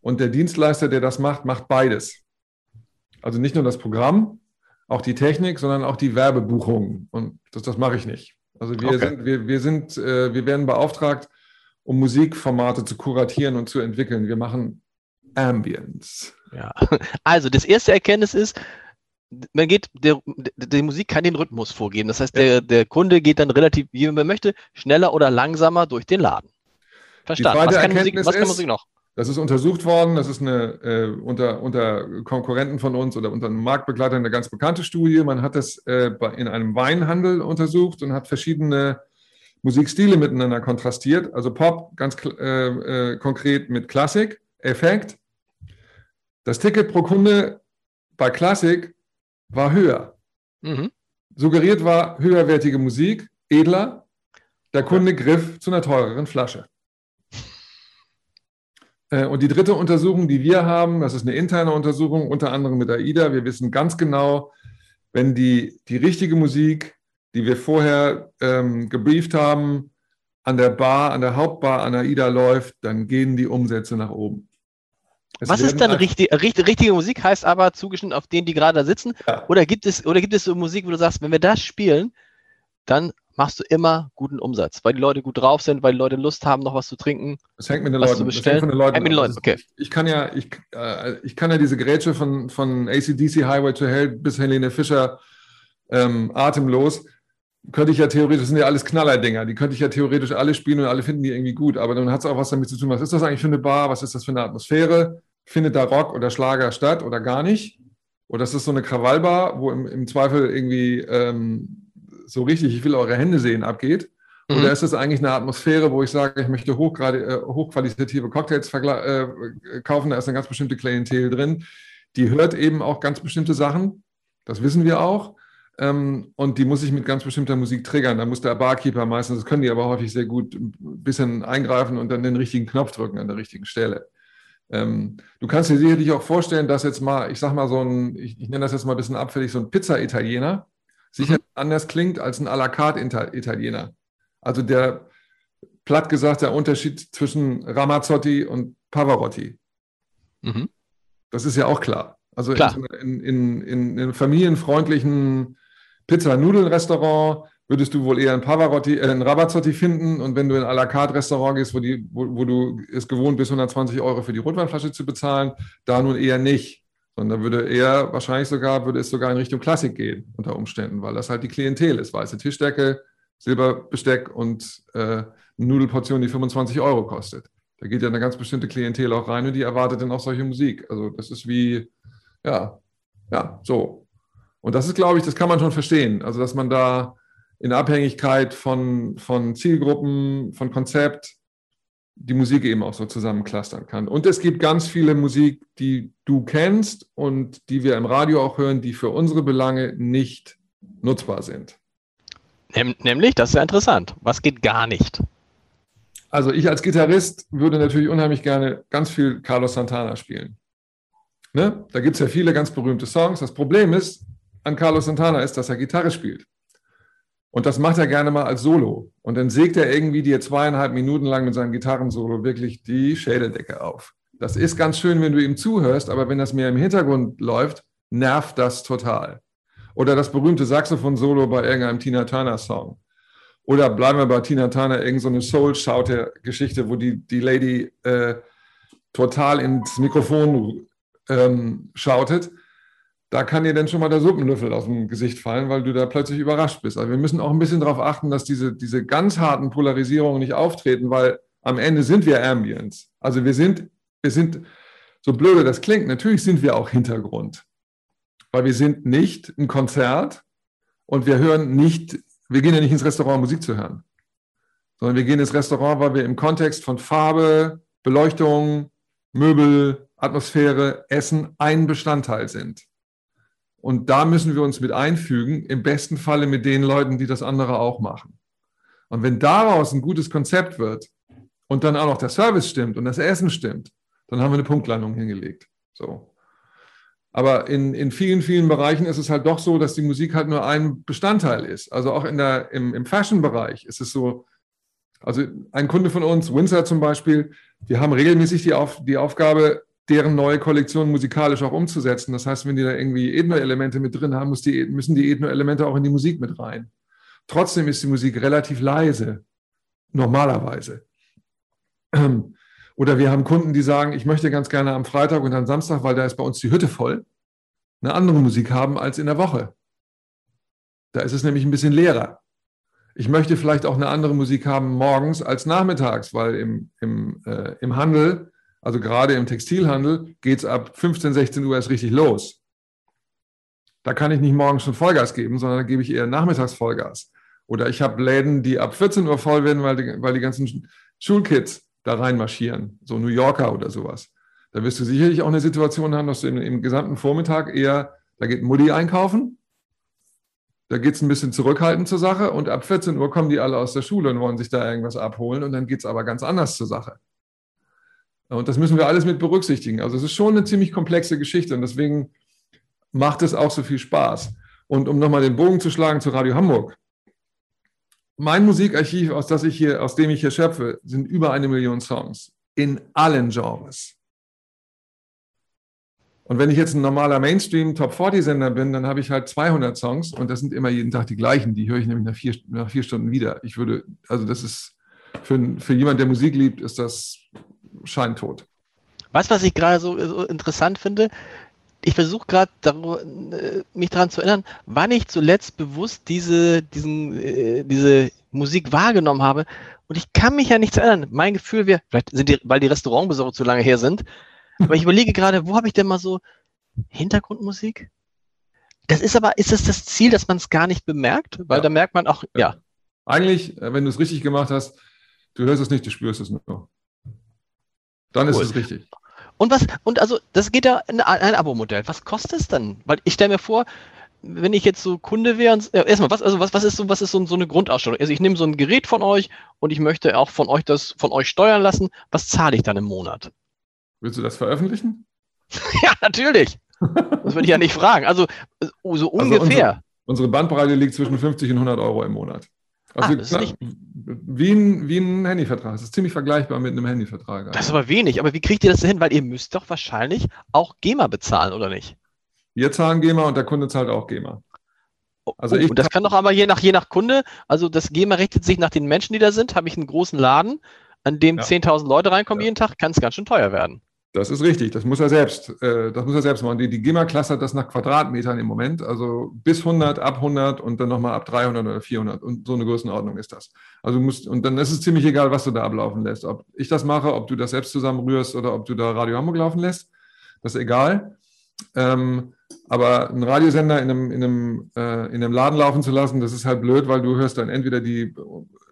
Und der Dienstleister, der das macht, macht beides. Also nicht nur das Programm, auch die Technik, sondern auch die Werbebuchungen. Und das, das mache ich nicht. Also wir, okay. sind, wir, wir, sind, äh, wir werden beauftragt, um Musikformate zu kuratieren und zu entwickeln. Wir machen Ambience. Ja, *laughs* also das erste Erkenntnis ist, man geht, der, die Musik kann den Rhythmus vorgeben. Das heißt, der, der Kunde geht dann relativ, wie man möchte, schneller oder langsamer durch den Laden. Verstanden. Was kann, Musik, was kann Musik noch? Das ist untersucht worden. Das ist eine äh, unter, unter Konkurrenten von uns oder unter Marktbegleitern eine ganz bekannte Studie. Man hat das äh, in einem Weinhandel untersucht und hat verschiedene Musikstile miteinander kontrastiert. Also Pop ganz äh, äh, konkret mit Klassik, Effekt. Das Ticket pro Kunde bei Klassik war höher. Mhm. Suggeriert war höherwertige Musik, edler. Der Kunde griff zu einer teureren Flasche. Äh, und die dritte Untersuchung, die wir haben, das ist eine interne Untersuchung, unter anderem mit AIDA. Wir wissen ganz genau, wenn die, die richtige Musik, die wir vorher ähm, gebrieft haben, an der Bar, an der Hauptbar an AIDA läuft, dann gehen die Umsätze nach oben. Es Was ist dann richtig, richtig, richtige Musik? Heißt aber zugeschnitten auf den, die gerade da sitzen? Ja. Oder, gibt es, oder gibt es so Musik, wo du sagst, wenn wir das spielen, dann machst du immer guten Umsatz, weil die Leute gut drauf sind, weil die Leute Lust haben, noch was zu trinken. Das hängt mit den Leuten. Das hängt von den Leuten. Hängt mit den Leuten. Okay. Ich, kann ja, ich, äh, ich kann ja diese Grätsche von, von ACDC Highway to Hell bis Helene Fischer ähm, atemlos. Könnte ich ja theoretisch, das sind ja alles Knallerdinger, die könnte ich ja theoretisch alle spielen und alle finden die irgendwie gut. Aber dann hat es auch was damit zu tun, was ist das eigentlich für eine Bar, was ist das für eine Atmosphäre? Findet da Rock oder Schlager statt oder gar nicht? Oder ist das so eine Krawallbar, wo im, im Zweifel irgendwie ähm, so richtig, ich will eure Hände sehen, abgeht? Mhm. Oder ist es eigentlich eine Atmosphäre, wo ich sage, ich möchte hochgrade, äh, hochqualitative Cocktails äh, kaufen, da ist eine ganz bestimmte Klientel drin, die hört eben auch ganz bestimmte Sachen, das wissen wir auch. Ähm, und die muss ich mit ganz bestimmter Musik triggern. Da muss der Barkeeper meistens, das können die aber häufig sehr gut, ein bisschen eingreifen und dann den richtigen Knopf drücken an der richtigen Stelle. Ähm, du kannst dir sicherlich auch vorstellen, dass jetzt mal, ich sag mal so ein, ich, ich nenne das jetzt mal ein bisschen abfällig, so ein Pizza-Italiener, sicher mhm. anders klingt als ein à la carte Italiener. Also der, platt gesagt, der Unterschied zwischen Ramazzotti und Pavarotti. Mhm. Das ist ja auch klar. Also in, in, in, in, familienfreundlichen Pizza-Nudeln-Restaurant würdest du wohl eher ein Pavarotti, äh, ein Rabazzotti finden. Und wenn du in à la carte Restaurant gehst, wo, die, wo, wo du es gewohnt bist, 120 Euro für die Rotweinflasche zu bezahlen, da nun eher nicht. Sondern würde eher wahrscheinlich sogar, würde es sogar in Richtung Klassik gehen unter Umständen, weil das halt die Klientel ist. Weiße Tischdecke, Silberbesteck und äh, Nudelportion, die 25 Euro kostet. Da geht ja eine ganz bestimmte Klientel auch rein und die erwartet dann auch solche Musik. Also das ist wie, ja, ja, so. Und das ist, glaube ich, das kann man schon verstehen. Also, dass man da in Abhängigkeit von, von Zielgruppen, von Konzept, die Musik eben auch so zusammenclustern kann. Und es gibt ganz viele Musik, die du kennst und die wir im Radio auch hören, die für unsere Belange nicht nutzbar sind. Nämlich, das ist ja interessant. Was geht gar nicht? Also ich als Gitarrist würde natürlich unheimlich gerne ganz viel Carlos Santana spielen. Ne? Da gibt es ja viele ganz berühmte Songs. Das Problem ist an Carlos Santana ist, dass er Gitarre spielt. Und das macht er gerne mal als Solo. Und dann sägt er irgendwie dir zweieinhalb Minuten lang mit seinem Gitarrensolo wirklich die Schädeldecke auf. Das ist ganz schön, wenn du ihm zuhörst, aber wenn das mehr im Hintergrund läuft, nervt das total. Oder das berühmte Saxophon-Solo bei irgendeinem Tina Turner-Song. Oder bleiben wir bei Tina Turner, irgendeine so Soul-Shouter-Geschichte, wo die, die Lady äh, total ins Mikrofon ähm, schautet da kann dir dann schon mal der Suppenlöffel aus dem Gesicht fallen, weil du da plötzlich überrascht bist. Also wir müssen auch ein bisschen darauf achten, dass diese, diese ganz harten Polarisierungen nicht auftreten, weil am Ende sind wir Ambience. Also wir sind, wir sind, so blöde das klingt, natürlich sind wir auch Hintergrund. Weil wir sind nicht ein Konzert und wir hören nicht, wir gehen ja nicht ins Restaurant, Musik zu hören, sondern wir gehen ins Restaurant, weil wir im Kontext von Farbe, Beleuchtung, Möbel, Atmosphäre, Essen ein Bestandteil sind. Und da müssen wir uns mit einfügen, im besten Falle mit den Leuten, die das andere auch machen. Und wenn daraus ein gutes Konzept wird und dann auch noch der Service stimmt und das Essen stimmt, dann haben wir eine Punktlandung hingelegt. So. Aber in, in vielen, vielen Bereichen ist es halt doch so, dass die Musik halt nur ein Bestandteil ist. Also auch in der, im, im Fashion-Bereich ist es so, also ein Kunde von uns, Windsor zum Beispiel, wir haben regelmäßig die, Auf, die Aufgabe, deren neue Kollektion musikalisch auch umzusetzen. Das heißt, wenn die da irgendwie Ethno-Elemente mit drin haben, die, müssen die Ethno-Elemente auch in die Musik mit rein. Trotzdem ist die Musik relativ leise, normalerweise. Oder wir haben Kunden, die sagen, ich möchte ganz gerne am Freitag und am Samstag, weil da ist bei uns die Hütte voll, eine andere Musik haben als in der Woche. Da ist es nämlich ein bisschen leerer. Ich möchte vielleicht auch eine andere Musik haben morgens als nachmittags, weil im, im, äh, im Handel also gerade im Textilhandel geht es ab 15, 16 Uhr erst richtig los. Da kann ich nicht morgens schon Vollgas geben, sondern da gebe ich eher nachmittags Vollgas. Oder ich habe Läden, die ab 14 Uhr voll werden, weil die, weil die ganzen Schulkids da reinmarschieren, so New Yorker oder sowas. Da wirst du sicherlich auch eine Situation haben, dass du im, im gesamten Vormittag eher, da geht Mutti einkaufen, da geht es ein bisschen zurückhaltend zur Sache und ab 14 Uhr kommen die alle aus der Schule und wollen sich da irgendwas abholen und dann geht es aber ganz anders zur Sache. Und das müssen wir alles mit berücksichtigen. Also es ist schon eine ziemlich komplexe Geschichte und deswegen macht es auch so viel Spaß. Und um nochmal den Bogen zu schlagen zu Radio Hamburg. Mein Musikarchiv, aus, das ich hier, aus dem ich hier schöpfe, sind über eine Million Songs in allen Genres. Und wenn ich jetzt ein normaler Mainstream Top 40 Sender bin, dann habe ich halt 200 Songs und das sind immer jeden Tag die gleichen. Die höre ich nämlich nach vier, nach vier Stunden wieder. Ich würde, also das ist für, für jemand, der Musik liebt, ist das scheintot. Weißt du, was ich gerade so, so, interessant finde? Ich versuche gerade äh, mich daran zu erinnern, wann ich zuletzt bewusst diese, diesen, äh, diese Musik wahrgenommen habe. Und ich kann mich ja nicht erinnern. Mein Gefühl wäre, vielleicht sind die, weil die Restaurantbesuche zu lange her sind, aber ich *laughs* überlege gerade, wo habe ich denn mal so Hintergrundmusik? Das ist aber, ist das das Ziel, dass man es gar nicht bemerkt? Weil ja. da merkt man auch, ja. Eigentlich, äh, wenn du es richtig gemacht hast, du hörst es nicht, du spürst es nur. Dann cool. ist es richtig. Und was, und also, das geht ja in ein Abo-Modell. Was kostet es dann? Weil ich stelle mir vor, wenn ich jetzt so Kunde wäre, äh, erstmal, was, also was, was ist so, was ist so, so eine Grundausstattung? Also ich nehme so ein Gerät von euch und ich möchte auch von euch das von euch steuern lassen. Was zahle ich dann im Monat? Willst du das veröffentlichen? *laughs* ja, natürlich. Das würde ich ja nicht fragen. Also so ungefähr. Also unsere, unsere Bandbreite liegt zwischen 50 und 100 Euro im Monat. Also ah, klar, wie, ein, wie ein Handyvertrag. Das ist ziemlich vergleichbar mit einem Handyvertrag. Das ist aber wenig. Aber wie kriegt ihr das denn hin? Weil ihr müsst doch wahrscheinlich auch GEMA bezahlen, oder nicht? Wir zahlen GEMA und der Kunde zahlt auch GEMA. Also oh, ich, das kann doch aber je nach, je nach Kunde, also das GEMA richtet sich nach den Menschen, die da sind. Habe ich einen großen Laden, an dem ja. 10.000 Leute reinkommen ja. jeden Tag, kann es ganz schön teuer werden. Das ist richtig, das muss er selbst, äh, das muss er selbst machen. Die, die GEMA clustert das nach Quadratmetern im Moment, also bis 100, ab 100 und dann nochmal ab 300 oder 400 und so eine Größenordnung ist das. Also musst, und dann ist es ziemlich egal, was du da ablaufen lässt. Ob ich das mache, ob du das selbst zusammenrührst oder ob du da Radio Hamburg laufen lässt, das ist egal. Ähm, aber einen Radiosender in einem, in, einem, äh, in einem Laden laufen zu lassen, das ist halt blöd, weil du hörst dann entweder die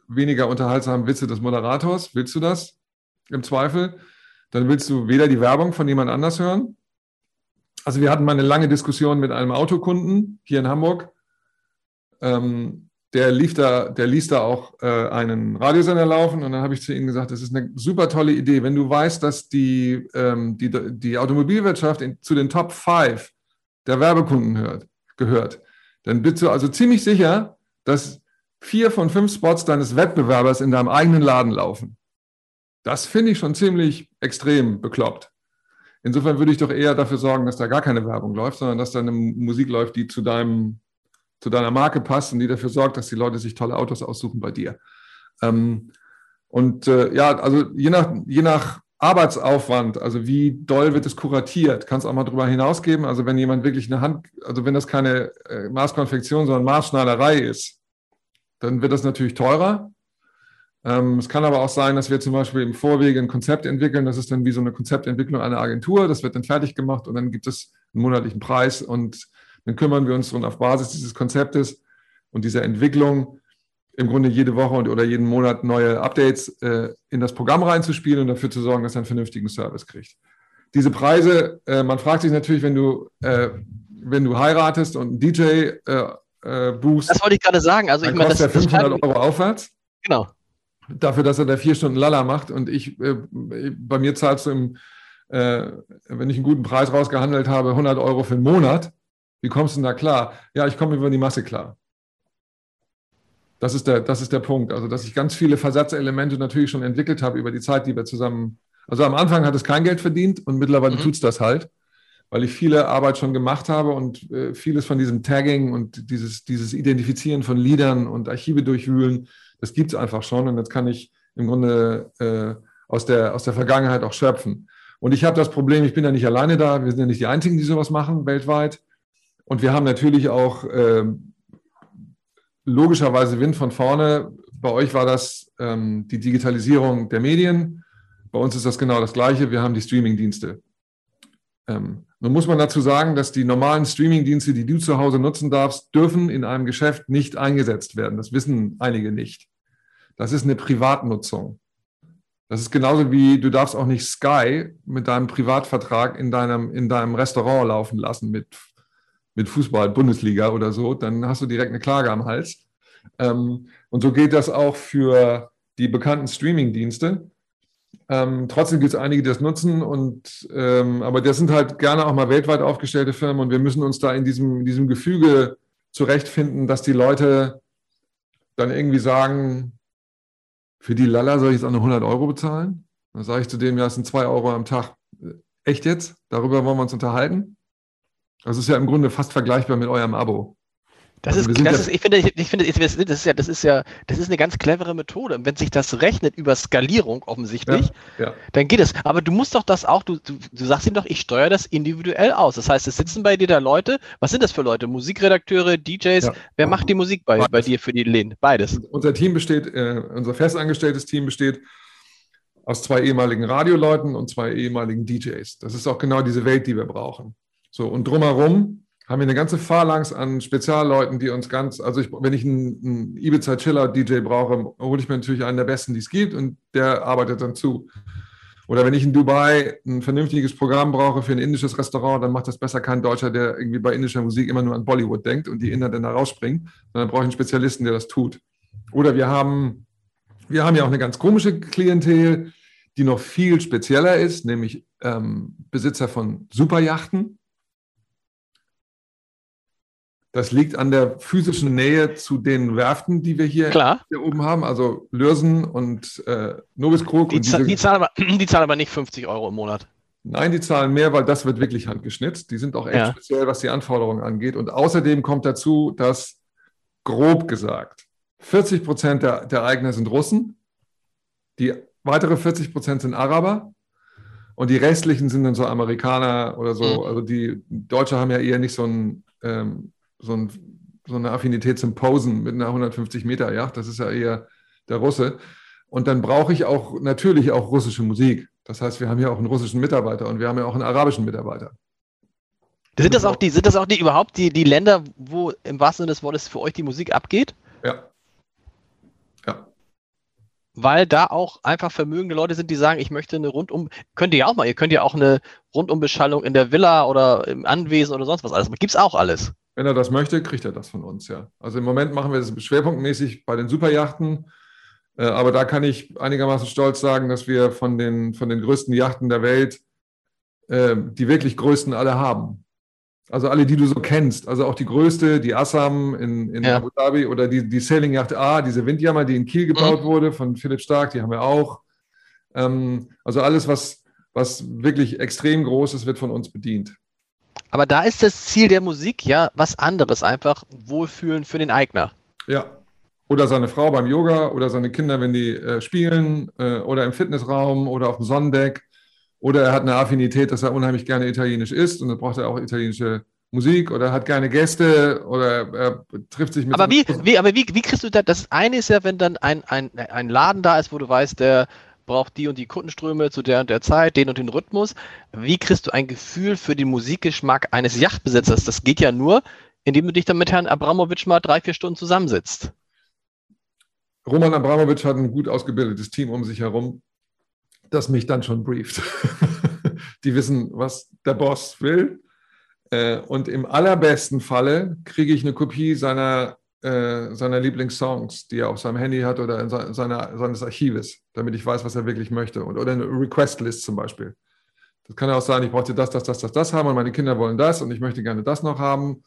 weniger unterhaltsamen Witze des Moderators, willst du das im Zweifel? Dann willst du weder die Werbung von jemand anders hören. Also wir hatten mal eine lange Diskussion mit einem Autokunden hier in Hamburg. Ähm, der, lief da, der ließ da auch äh, einen Radiosender laufen und dann habe ich zu ihm gesagt, das ist eine super tolle Idee. Wenn du weißt, dass die, ähm, die, die Automobilwirtschaft in, zu den Top 5 der Werbekunden hört, gehört, dann bist du also ziemlich sicher, dass vier von fünf Spots deines Wettbewerbers in deinem eigenen Laden laufen. Das finde ich schon ziemlich extrem bekloppt. Insofern würde ich doch eher dafür sorgen, dass da gar keine Werbung läuft, sondern dass da eine Musik läuft, die zu deinem, zu deiner Marke passt und die dafür sorgt, dass die Leute sich tolle Autos aussuchen bei dir. Ähm, und äh, ja, also je nach, je nach Arbeitsaufwand, also wie doll wird es kuratiert, kann es auch mal drüber hinausgeben. Also wenn jemand wirklich eine Hand, also wenn das keine äh, Maßkonfektion, sondern Maßschneiderei ist, dann wird das natürlich teurer. Ähm, es kann aber auch sein, dass wir zum Beispiel im Vorwege ein Konzept entwickeln. Das ist dann wie so eine Konzeptentwicklung einer Agentur. Das wird dann fertig gemacht und dann gibt es einen monatlichen Preis und dann kümmern wir uns darum, auf Basis dieses Konzeptes und dieser Entwicklung im Grunde jede Woche oder jeden Monat neue Updates äh, in das Programm reinzuspielen und dafür zu sorgen, dass er einen vernünftigen Service kriegt. Diese Preise, äh, man fragt sich natürlich, wenn du, äh, wenn du heiratest und einen DJ äh, äh, buchst. Das wollte ich gerade sagen. Also ich meine, das ist ja 500 Euro aufwärts. Genau dafür, dass er da vier Stunden Lala macht. Und ich, äh, bei mir zahlst du, im, äh, wenn ich einen guten Preis rausgehandelt habe, 100 Euro für einen Monat. Wie kommst du denn da klar? Ja, ich komme über die Masse klar. Das ist, der, das ist der Punkt. Also, dass ich ganz viele Versatzelemente natürlich schon entwickelt habe über die Zeit, die wir zusammen. Also am Anfang hat es kein Geld verdient und mittlerweile mhm. tut es das halt, weil ich viele Arbeit schon gemacht habe und äh, vieles von diesem Tagging und dieses, dieses Identifizieren von Liedern und Archive durchwühlen, das gibt es einfach schon und jetzt kann ich im Grunde äh, aus, der, aus der Vergangenheit auch schöpfen. Und ich habe das Problem, ich bin ja nicht alleine da, wir sind ja nicht die Einzigen, die sowas machen weltweit. Und wir haben natürlich auch äh, logischerweise Wind von vorne. Bei euch war das ähm, die Digitalisierung der Medien. Bei uns ist das genau das Gleiche. Wir haben die Streaming-Dienste. Ähm, nun muss man dazu sagen, dass die normalen Streaming-Dienste, die du zu Hause nutzen darfst, dürfen in einem Geschäft nicht eingesetzt werden. Das wissen einige nicht. Das ist eine Privatnutzung. Das ist genauso wie du darfst auch nicht Sky mit deinem Privatvertrag in deinem, in deinem Restaurant laufen lassen mit, mit Fußball, Bundesliga oder so. Dann hast du direkt eine Klage am Hals. Ähm, und so geht das auch für die bekannten Streaming-Dienste. Ähm, trotzdem gibt es einige, die das nutzen, und, ähm, aber das sind halt gerne auch mal weltweit aufgestellte Firmen und wir müssen uns da in diesem, in diesem Gefüge zurechtfinden, dass die Leute dann irgendwie sagen, für die Lala soll ich jetzt auch nur 100 Euro bezahlen? Dann sage ich zu dem, ja, es sind 2 Euro am Tag. Echt jetzt? Darüber wollen wir uns unterhalten? Das ist ja im Grunde fast vergleichbar mit eurem Abo. Das also ist, das ja ist, ich finde, ich, ich finde, das ist ja, das ist ja, das ist eine ganz clevere Methode. Und wenn sich das rechnet über Skalierung offensichtlich, ja, ja. dann geht es. Aber du musst doch das auch, du, du, du sagst ihm doch, ich steuere das individuell aus. Das heißt, es sitzen bei dir da Leute. Was sind das für Leute? Musikredakteure, DJs? Wer macht die Musik bei, bei dir für die Läden? Beides. Unser Team besteht, äh, unser festangestelltes Team besteht aus zwei ehemaligen Radioleuten und zwei ehemaligen DJs. Das ist auch genau diese Welt, die wir brauchen. So, und drumherum haben wir eine ganze Phalanx an Spezialleuten, die uns ganz, also ich, wenn ich einen, einen Ibiza Chiller DJ brauche, hole ich mir natürlich einen der besten, die es gibt und der arbeitet dann zu. Oder wenn ich in Dubai ein vernünftiges Programm brauche für ein indisches Restaurant, dann macht das besser kein Deutscher, der irgendwie bei indischer Musik immer nur an Bollywood denkt und die Inder dann da rausspringen, sondern brauche ich einen Spezialisten, der das tut. Oder wir haben, wir haben ja auch eine ganz komische Klientel, die noch viel spezieller ist, nämlich ähm, Besitzer von Superjachten das liegt an der physischen Nähe zu den Werften, die wir hier, hier oben haben, also Lürsen und äh, Nobiskrug. Die, die, zahlen aber, *clears throat* die zahlen aber nicht 50 Euro im Monat. Nein, die zahlen mehr, weil das wird wirklich handgeschnitzt. Die sind auch echt ja. speziell, was die Anforderungen angeht. Und außerdem kommt dazu, dass grob gesagt 40 Prozent der, der Eigner sind Russen, die weitere 40 Prozent sind Araber und die restlichen sind dann so Amerikaner oder so. Mhm. Also die Deutsche haben ja eher nicht so, ein, ähm, so, ein, so eine Affinität zum Posen mit einer 150 Meter Yacht. Das ist ja eher der Russe. Und dann brauche ich auch natürlich auch russische Musik. Das heißt, wir haben ja auch einen russischen Mitarbeiter und wir haben ja auch einen arabischen Mitarbeiter. Sind das auch die, sind das auch die überhaupt die, die Länder, wo im wahrsten Sinne des Wortes für euch die Musik abgeht? Ja. Ja. Weil da auch einfach vermögende Leute sind, die sagen, ich möchte eine rundum, könnt ihr ja auch mal, ihr könnt ja auch eine Rundumbeschallung in der Villa oder im Anwesen oder sonst was alles. Gibt es auch alles. Wenn er das möchte, kriegt er das von uns, ja. Also im Moment machen wir das schwerpunktmäßig bei den Superjachten äh, aber da kann ich einigermaßen stolz sagen, dass wir von den, von den größten Yachten der Welt äh, die wirklich größten alle haben. Also alle, die du so kennst. Also auch die größte, die Assam in, in ja. Abu Dhabi oder die, die Sailing Yacht A, diese Windjammer, die in Kiel gebaut mhm. wurde von Philipp Stark, die haben wir auch. Ähm, also alles, was, was wirklich extrem groß ist, wird von uns bedient. Aber da ist das Ziel der Musik ja was anderes, einfach Wohlfühlen für den Eigner. Ja, oder seine Frau beim Yoga oder seine Kinder, wenn die äh, spielen äh, oder im Fitnessraum oder auf dem Sonnendeck. Oder er hat eine Affinität, dass er unheimlich gerne italienisch isst und dann braucht er auch italienische Musik oder hat gerne Gäste oder er trifft sich mit. Aber, wie, wie, aber wie, wie kriegst du das? Das eine ist ja, wenn dann ein, ein, ein Laden da ist, wo du weißt, der braucht die und die Kundenströme zu der und der Zeit, den und den Rhythmus. Wie kriegst du ein Gefühl für den Musikgeschmack eines Yachtbesitzers? Das geht ja nur, indem du dich dann mit Herrn Abramowitsch mal drei, vier Stunden zusammensitzt. Roman Abramowitsch hat ein gut ausgebildetes Team um sich herum, das mich dann schon brieft. *laughs* Die wissen, was der Boss will. Äh, und im allerbesten Falle kriege ich eine Kopie seiner, äh, seiner Lieblingssongs, die er auf seinem Handy hat oder in seiner, seines Archives, damit ich weiß, was er wirklich möchte. oder eine Request-List zum Beispiel. Das kann ja auch sein, ich brauche das, das, das, das, das haben und meine Kinder wollen das und ich möchte gerne das noch haben.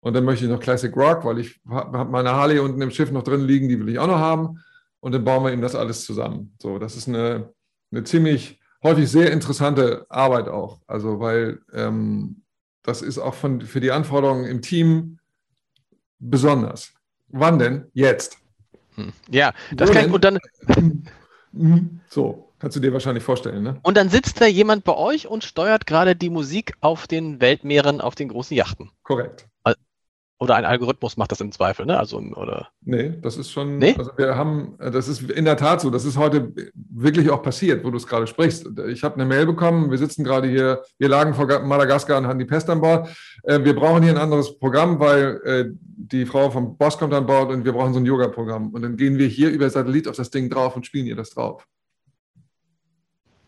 Und dann möchte ich noch Classic Rock, weil ich habe meine Harley unten im Schiff noch drin liegen, die will ich auch noch haben. Und dann bauen wir ihm das alles zusammen. So, das ist eine, eine ziemlich häufig sehr interessante Arbeit auch. Also, weil ähm, das ist auch von, für die Anforderungen im Team besonders. Wann denn? Jetzt. Hm. Ja, das Wo kann ich, und dann. *laughs* So, kannst du dir wahrscheinlich vorstellen, ne? Und dann sitzt da jemand bei euch und steuert gerade die Musik auf den Weltmeeren, auf den großen Yachten. Korrekt. Oder ein Algorithmus macht das im Zweifel, ne? Also, oder? Nee, das ist schon, nee? also wir haben, das ist in der Tat so, das ist heute wirklich auch passiert, wo du es gerade sprichst. Ich habe eine Mail bekommen, wir sitzen gerade hier, wir lagen vor Madagaskar und hatten die Pest an Bord. Äh, wir brauchen hier ein anderes Programm, weil äh, die Frau vom Boss kommt an Bord und wir brauchen so ein Yoga-Programm. Und dann gehen wir hier über Satellit auf das Ding drauf und spielen ihr das drauf.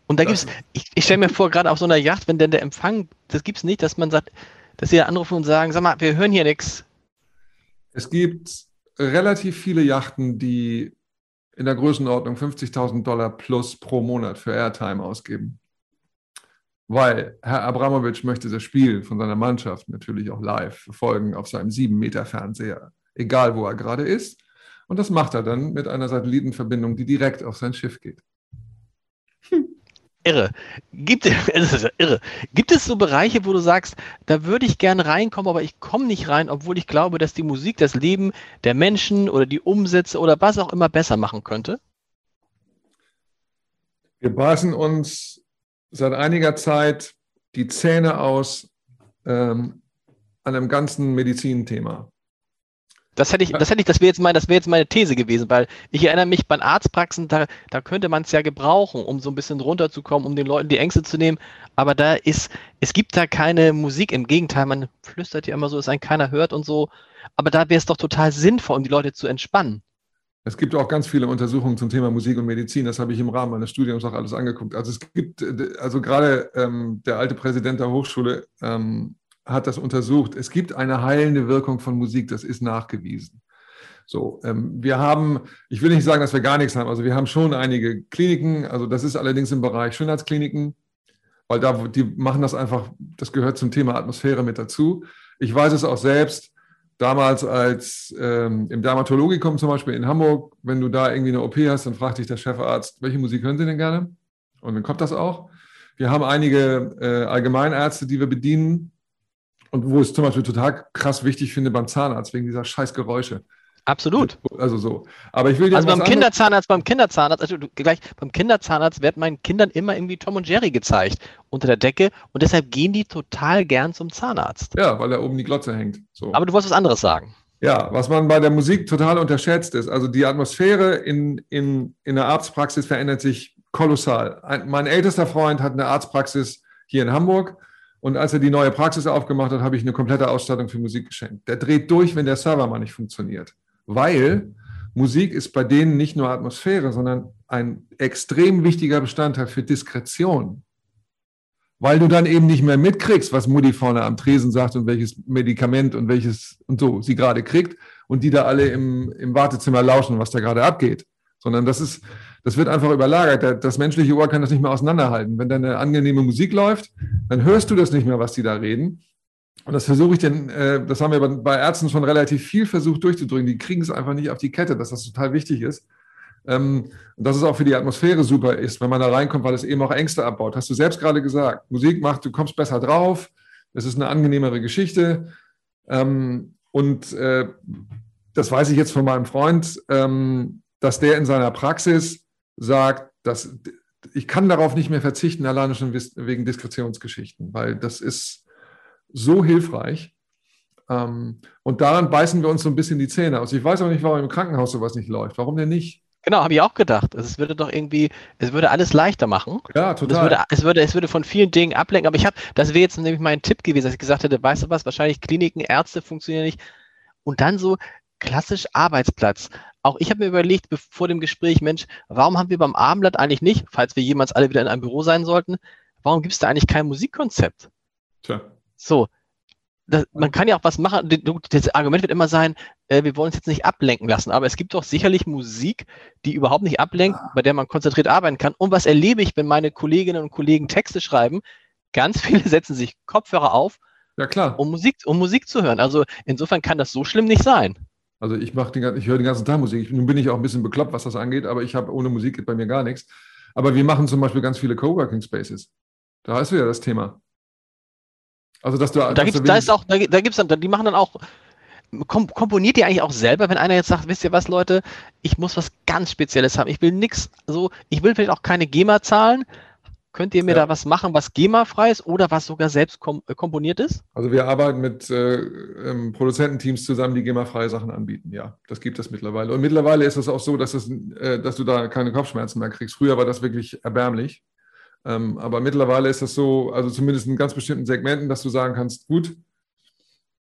Und da gibt es, ich, ich stelle mir vor, gerade auf so einer Yacht, wenn denn der Empfang, das gibt es nicht, dass man sagt, dass sie anrufen und sagen, sag mal, wir hören hier nichts. Es gibt relativ viele Yachten, die in der Größenordnung 50.000 Dollar plus pro Monat für Airtime ausgeben. Weil Herr Abramowitsch möchte das Spiel von seiner Mannschaft natürlich auch live verfolgen auf seinem 7-Meter-Fernseher, egal wo er gerade ist. Und das macht er dann mit einer Satellitenverbindung, die direkt auf sein Schiff geht. Hm irre. Gibt, *laughs* es ist ja irre. Gibt es so Bereiche, wo du sagst, da würde ich gerne reinkommen, aber ich komme nicht rein, obwohl ich glaube, dass die Musik das Leben der Menschen oder die Umsätze oder was auch immer besser machen könnte? Wir beißen uns seit einiger Zeit die Zähne aus ähm, an einem ganzen Medizinthema. Das hätte ich, das hätte ich, das wäre jetzt, mein, das wäre jetzt meine These gewesen, weil ich erinnere mich bei Arztpraxen, da, da könnte man es ja gebrauchen, um so ein bisschen runterzukommen, um den Leuten die Ängste zu nehmen. Aber da ist, es gibt da keine Musik. Im Gegenteil, man flüstert ja immer so, dass ein keiner hört und so. Aber da wäre es doch total sinnvoll, um die Leute zu entspannen. Es gibt auch ganz viele Untersuchungen zum Thema Musik und Medizin. Das habe ich im Rahmen meines Studiums auch alles angeguckt. Also es gibt, also gerade ähm, der alte Präsident der Hochschule ähm, hat das untersucht. Es gibt eine heilende Wirkung von Musik, das ist nachgewiesen. So, ähm, wir haben, ich will nicht sagen, dass wir gar nichts haben. Also wir haben schon einige Kliniken. Also das ist allerdings im Bereich Schönheitskliniken, weil da die machen das einfach. Das gehört zum Thema Atmosphäre mit dazu. Ich weiß es auch selbst. Damals als ähm, im Dermatologikum zum Beispiel in Hamburg, wenn du da irgendwie eine OP hast, dann fragt dich der Chefarzt, welche Musik hören Sie denn gerne? Und dann kommt das auch. Wir haben einige äh, Allgemeinärzte, die wir bedienen und wo es zum Beispiel total krass wichtig finde beim Zahnarzt wegen dieser scheiß Geräusche. Absolut. Also so. Aber ich will Also beim Kinderzahnarzt, beim Kinderzahnarzt, also gleich beim Kinderzahnarzt wird meinen Kindern immer irgendwie Tom und Jerry gezeigt unter der Decke und deshalb gehen die total gern zum Zahnarzt. Ja, weil da oben die Glotze hängt. So. Aber du wolltest was anderes sagen. Ja, was man bei der Musik total unterschätzt ist, also die Atmosphäre in, in, in der Arztpraxis verändert sich kolossal. Ein, mein ältester Freund hat eine Arztpraxis hier in Hamburg und als er die neue Praxis aufgemacht hat, habe ich eine komplette Ausstattung für Musik geschenkt. Der dreht durch, wenn der Server mal nicht funktioniert weil Musik ist bei denen nicht nur Atmosphäre, sondern ein extrem wichtiger Bestandteil für Diskretion. Weil du dann eben nicht mehr mitkriegst, was Mutti vorne am Tresen sagt und welches Medikament und welches und so sie gerade kriegt und die da alle im, im Wartezimmer lauschen, was da gerade abgeht. Sondern das ist, das wird einfach überlagert. Das menschliche Ohr kann das nicht mehr auseinanderhalten. Wenn da eine angenehme Musik läuft, dann hörst du das nicht mehr, was die da reden. Und das versuche ich denn, äh, das haben wir bei Ärzten schon relativ viel versucht durchzudrücken. Die kriegen es einfach nicht auf die Kette, dass das total wichtig ist. Ähm, und dass es auch für die Atmosphäre super ist, wenn man da reinkommt, weil es eben auch Ängste abbaut. Hast du selbst gerade gesagt. Musik macht, du kommst besser drauf. Es ist eine angenehmere Geschichte. Ähm, und äh, das weiß ich jetzt von meinem Freund, ähm, dass der in seiner Praxis sagt, dass ich kann darauf nicht mehr verzichten, alleine schon wegen Diskretionsgeschichten, weil das ist, so hilfreich. Ähm, und daran beißen wir uns so ein bisschen die Zähne aus. Ich weiß auch nicht, warum im Krankenhaus sowas nicht läuft. Warum denn nicht? Genau, habe ich auch gedacht. Es würde doch irgendwie, es würde alles leichter machen. Ja, total. Es würde, es würde, es würde von vielen Dingen ablenken. Aber ich habe, das wäre jetzt nämlich mein Tipp gewesen, dass ich gesagt hätte, weißt du was, wahrscheinlich Kliniken, Ärzte funktionieren nicht. Und dann so klassisch Arbeitsplatz. Auch ich habe mir überlegt, vor dem Gespräch, Mensch, warum haben wir beim Abendblatt eigentlich nicht, falls wir jemals alle wieder in einem Büro sein sollten, warum gibt es da eigentlich kein Musikkonzept? Tja. So, das, man kann ja auch was machen. Das Argument wird immer sein, äh, wir wollen uns jetzt nicht ablenken lassen. Aber es gibt doch sicherlich Musik, die überhaupt nicht ablenkt, bei der man konzentriert arbeiten kann. Und was erlebe ich, wenn meine Kolleginnen und Kollegen Texte schreiben? Ganz viele *laughs* setzen sich Kopfhörer auf, ja, klar. Um, Musik, um Musik zu hören. Also insofern kann das so schlimm nicht sein. Also ich mache den, ich höre den ganzen Tag Musik. Nun bin ich auch ein bisschen bekloppt, was das angeht, aber ich habe ohne Musik geht bei mir gar nichts. Aber wir machen zum Beispiel ganz viele Coworking Spaces. Da ist wieder das Thema. Also, dass du. Da, gibt's, da ist auch, da, da gibt's dann, die machen dann auch, kom komponiert ihr eigentlich auch selber, wenn einer jetzt sagt, wisst ihr was, Leute, ich muss was ganz Spezielles haben. Ich will nichts, so, ich will vielleicht auch keine GEMA zahlen. Könnt ihr mir ja. da was machen, was GEMA-frei ist oder was sogar selbst kom äh, komponiert ist? Also wir arbeiten mit äh, ähm, Produzententeams zusammen, die GEMA-freie Sachen anbieten. Ja, das gibt es mittlerweile. Und mittlerweile ist es auch so, dass, das, äh, dass du da keine Kopfschmerzen mehr kriegst. Früher war das wirklich erbärmlich. Ähm, aber mittlerweile ist das so, also zumindest in ganz bestimmten Segmenten, dass du sagen kannst, gut,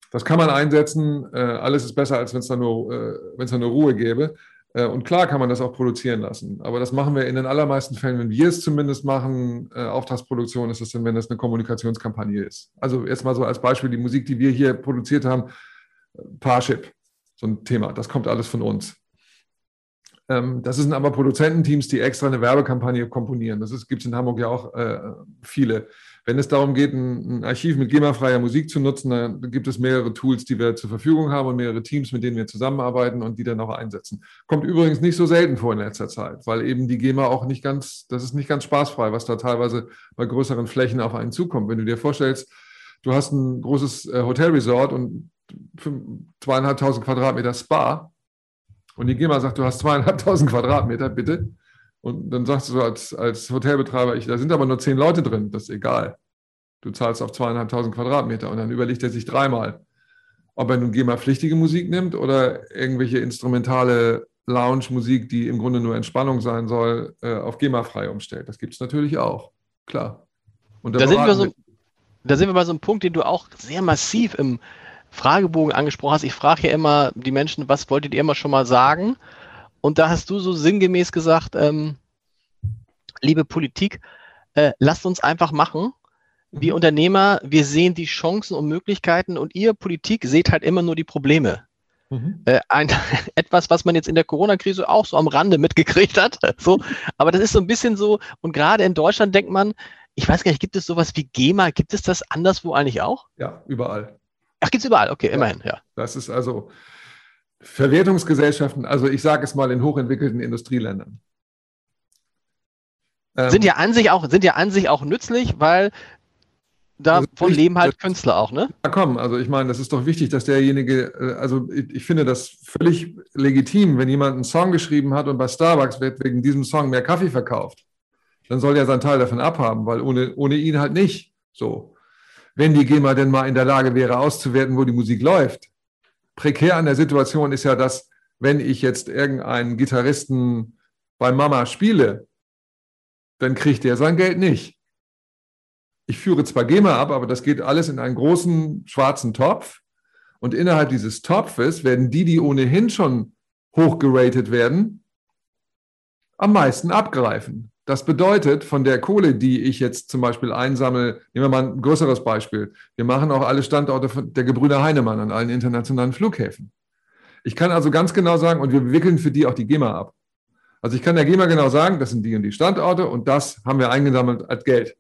das kann man einsetzen, äh, alles ist besser, als wenn es da nur, äh, wenn es da nur Ruhe gäbe. Äh, und klar kann man das auch produzieren lassen. Aber das machen wir in den allermeisten Fällen, wenn wir es zumindest machen, äh, Auftragsproduktion ist es dann, wenn das eine Kommunikationskampagne ist. Also jetzt mal so als Beispiel die Musik, die wir hier produziert haben, Parship, so ein Thema, das kommt alles von uns. Ähm, das sind aber Produzententeams, die extra eine Werbekampagne komponieren. Das gibt es in Hamburg ja auch äh, viele. Wenn es darum geht, ein, Archiv mit GEMA-freier Musik zu nutzen, dann gibt es mehrere Tools, die wir zur Verfügung haben und mehrere Teams, mit denen wir zusammenarbeiten und die dann auch einsetzen. Kommt übrigens nicht so selten vor in letzter Zeit, weil eben die GEMA auch nicht ganz, das ist nicht ganz spaßfrei, was da teilweise bei größeren Flächen auf einen zukommt. Wenn du dir vorstellst, du hast ein großes äh, Hotelresort und zweieinhalbtausend Quadratmeter Spa, und die GEMA sagt, du hast zweieinhalbtausend Quadratmeter, bitte. Und dann sagst du als, als Hotelbetreiber, ich, da sind aber nur zehn Leute drin, das ist egal. Du zahlst auf zweieinhalbtausend Quadratmeter und dann überlegt er sich dreimal, ob er nun GEMA-pflichtige Musik nimmt oder irgendwelche instrumentale Lounge-Musik, die im Grunde nur Entspannung sein soll, äh, auf GEMA-frei umstellt. Das gibt es natürlich auch, klar. Und da, sind wir so, da sind wir bei so einem Punkt, den du auch sehr massiv im Fragebogen angesprochen hast. Ich frage ja immer die Menschen, was wolltet ihr immer schon mal sagen? Und da hast du so sinngemäß gesagt, ähm, liebe Politik, äh, lasst uns einfach machen. Wir mhm. Unternehmer, wir sehen die Chancen und Möglichkeiten und ihr Politik seht halt immer nur die Probleme. Mhm. Äh, ein, *laughs* etwas, was man jetzt in der Corona-Krise auch so am Rande mitgekriegt hat. *laughs* So, aber das ist so ein bisschen so, und gerade in Deutschland denkt man, ich weiß gar nicht, gibt es sowas wie GEMA? Gibt es das anderswo eigentlich auch? Ja, überall. Ach, gibt es überall, okay, immerhin, ja. Das ist also Verwertungsgesellschaften, also ich sage es mal in hochentwickelten Industrieländern. Ähm, sind ja an sich auch, sind ja an sich auch nützlich, weil davon also leben halt Künstler auch, ne? Ja, komm, also ich meine, das ist doch wichtig, dass derjenige, äh, also ich, ich, finde das völlig legitim, wenn jemand einen Song geschrieben hat und bei Starbucks wird wegen diesem Song mehr Kaffee verkauft, dann soll er seinen Teil davon abhaben, weil ohne, ohne ihn halt nicht so. Wenn die GEMA denn mal in der Lage wäre, auszuwerten, wo die Musik läuft. Prekär an der Situation ist ja, dass wenn ich jetzt irgendeinen Gitarristen bei Mama spiele, dann kriegt er sein Geld nicht ich führe zwar GEMA ab, aber das geht alles in einen großen schwarzen Topf. Und innerhalb dieses Topfes werden die, die ohnehin schon hochgeratet werden, am meisten abgreifen. Das bedeutet, von der Kohle, die ich jetzt zum Beispiel einsammle, nehmen wir mal ein größeres Beispiel. Wir machen auch alle Standorte der Gebrüder Heinemann an allen internationalen Flughäfen. Ich kann also ganz genau sagen, und wir wickeln für die auch die GEMA ab. Also ich kann der GEMA genau sagen, das sind die und die Standorte und das haben wir eingesammelt als Geld.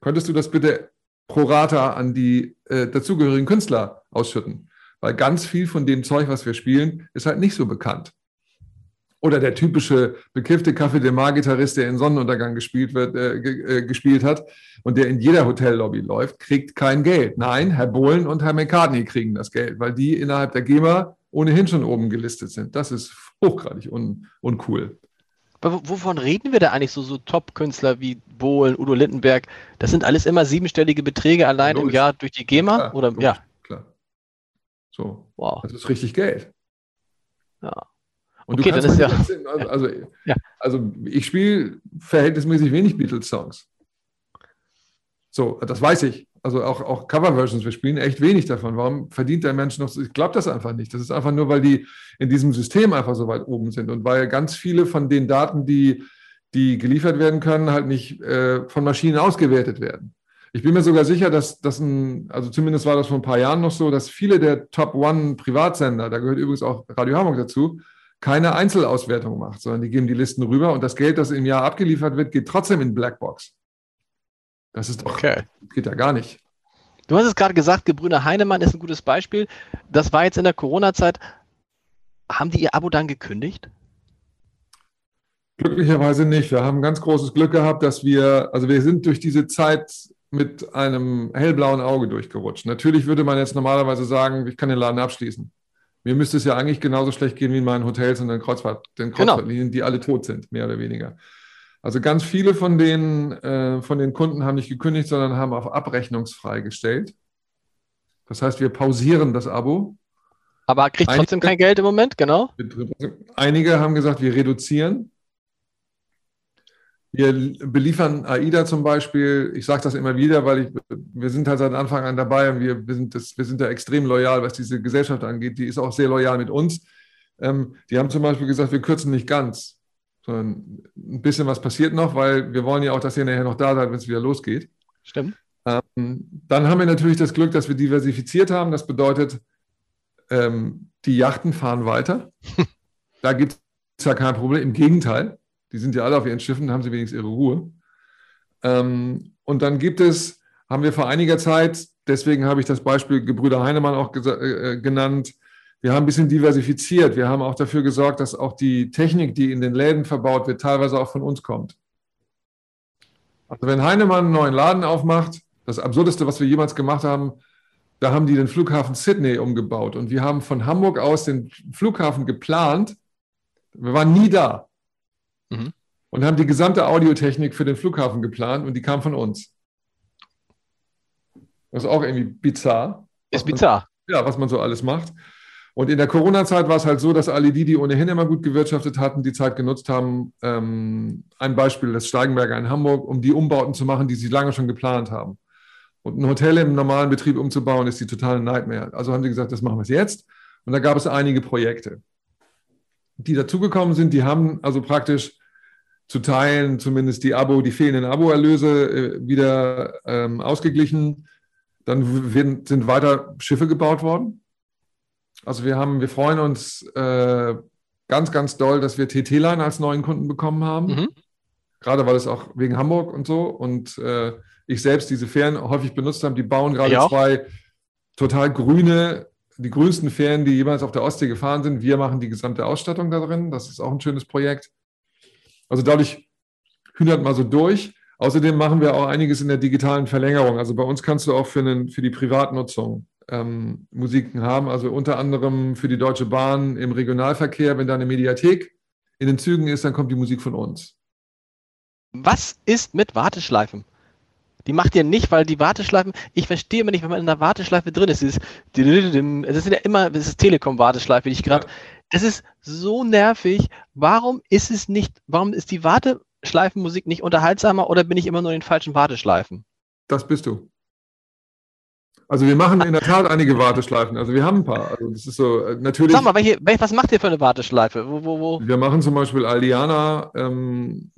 Könntest du das bitte pro rata an die äh, dazugehörigen Künstler ausschütten? Weil ganz viel von dem Zeug, was wir spielen, ist halt nicht so bekannt. Oder der typische bekiffte Kaffee de Mar-Gitarrist, der in Sonnenuntergang gespielt, wird, äh, äh, gespielt hat und der in jeder Hotellobby läuft, kriegt kein Geld. Nein, Herr Bohlen und Herr McCartney kriegen das Geld, weil die innerhalb der GEMA ohnehin schon oben gelistet sind. Das ist hochgradig un uncool. Wovon reden wir da eigentlich so, so Top-Künstler wie Bohlen, Udo Lindenberg? Das sind alles immer siebenstellige Beträge allein ja, im Jahr durch die GEMA? Klar, oder logisch, ja. Klar. So. Wow. Das ist richtig Geld. Ja. Und okay, du kannst dann ist ja, also, also, ja. also ich spiele verhältnismäßig wenig Beatles-Songs. So, das weiß ich also auch, auch Cover-Versions, wir spielen echt wenig davon. Warum verdient der Mensch noch so? Ich glaube das einfach nicht. Das ist einfach nur, weil die in diesem System einfach so weit oben sind und weil ganz viele von den Daten, die, die geliefert werden können, halt nicht äh, von Maschinen ausgewertet werden. Ich bin mir sogar sicher, dass das ein, also zumindest war das vor ein paar Jahren noch so, dass viele der Top One Privatsender, da gehört übrigens auch Radio Hamburg dazu, keine Einzelauswertung macht, sondern die geben die Listen rüber und das Geld, das im Jahr abgeliefert wird, geht trotzdem in Blackbox. Das ist doch, okay. geht ja gar nicht. Du hast es gerade gesagt, Gebrüder Heinemann ist ein gutes Beispiel. Das war jetzt in der Corona-Zeit. Haben die ihr Abo dann gekündigt? Glücklicherweise nicht. Wir haben ganz großes Glück gehabt, dass wir, also wir sind durch diese Zeit mit einem hellblauen Auge durchgerutscht. Natürlich würde man jetzt normalerweise sagen, ich kann den Laden abschließen. Mir müsste es ja eigentlich genauso schlecht gehen wie in meinen Hotels und den, Kreuzfahrt, den genau. Kreuzfahrtlinien, genau. die alle tot sind, mehr oder weniger. Also ganz viele von den, äh, von den Kunden haben nicht gekündigt, sondern haben auf abrechnungsfrei gestellt. Das heißt, wir pausieren das Abo. Aber kriegt einige, trotzdem kein Geld im Moment, genau? Einige haben gesagt, wir reduzieren. Wir beliefern AIDA zum Beispiel. Ich sage das immer wieder, weil ich, wir sind halt seit Anfang an dabei und wir, wir, sind das, wir sind da extrem loyal, was diese Gesellschaft angeht. Die ist auch sehr loyal mit uns. Ähm, die haben zum Beispiel gesagt, wir kürzen nicht ganz sondern ein bisschen was passiert noch, weil wir wollen ja auch, dass ihr nachher noch da seid, wenn es wieder losgeht. Stimmt. Ähm, dann haben wir natürlich das Glück, dass wir diversifiziert haben. Das bedeutet, ähm, die Yachten fahren weiter. *laughs* da gibt es ja kein Problem. Im Gegenteil, die sind ja alle auf ihren Schiffen, haben sie wenigstens ihre Ruhe. Ähm, und dann gibt es, haben wir vor einiger Zeit, deswegen habe ich das Beispiel Gebrüder Heinemann auch äh, äh, genannt, wir haben ein bisschen diversifiziert. Wir haben auch dafür gesorgt, dass auch die Technik, die in den Läden verbaut wird, teilweise auch von uns kommt. Also wenn Heinemann einen neuen Laden aufmacht, das Absurdeste, was wir jemals gemacht haben, da haben die den Flughafen Sydney umgebaut. Und wir haben von Hamburg aus den Flughafen geplant. Wir waren nie da. Mhm. Und haben die gesamte Audiotechnik für den Flughafen geplant und die kam von uns. Das ist auch irgendwie bizarr. Ist bizarr. Man, ja, was man so alles macht. Und in der Corona-Zeit war es halt so, dass alle die, die ohnehin immer gut gewirtschaftet hatten, die Zeit genutzt haben. Ähm, ein Beispiel, das Steigenberger in Hamburg, um die Umbauten zu machen, die sie lange schon geplant haben. Und ein Hotel im normalen Betrieb umzubauen, ist die totale Nightmare. Also haben sie gesagt, das machen wir jetzt. Und da gab es einige Projekte, die dazugekommen sind. Die haben also praktisch zu teilen, zumindest die Abo, die fehlenden Abo-Erlöse äh, wieder ähm, ausgeglichen. Dann sind weiter Schiffe gebaut worden also wir haben, wir freuen uns äh, ganz, ganz doll, dass wir TT-Line als neuen Kunden bekommen haben. Mhm. Gerade weil es auch wegen Hamburg und so und äh, ich selbst diese Fähren häufig benutzt habe. Die bauen gerade ja. zwei total grüne, die grünsten Fähren, die jemals auf der Ostsee gefahren sind. Wir machen die gesamte Ausstattung da drin. Das ist auch ein schönes Projekt. Also dadurch kühnert mal so durch. Außerdem machen wir auch einiges in der digitalen Verlängerung. Also bei uns kannst du auch für, einen, für die Privatnutzung ähm, Musiken haben. Also unter anderem für die Deutsche Bahn im Regionalverkehr, wenn da eine Mediathek in den Zügen ist, dann kommt die Musik von uns. Was ist mit Warteschleifen? Die macht ihr nicht, weil die Warteschleifen, ich verstehe immer nicht, wenn man in einer Warteschleife drin ist, dieses, es ist ja immer, es ist Telekom-Warteschleife, die ich gerade, ja. Es ist so nervig. Warum ist es nicht, warum ist die Warteschleifenmusik nicht unterhaltsamer oder bin ich immer nur in den falschen Warteschleifen? Das bist du. Also wir machen in der Tat einige Warteschleifen. Also wir haben ein paar. Also das ist so äh, natürlich. Sag mal, welche, was macht ihr für eine Warteschleife? Wo, wo, wo? Wir machen zum Beispiel Aldiana, ähm,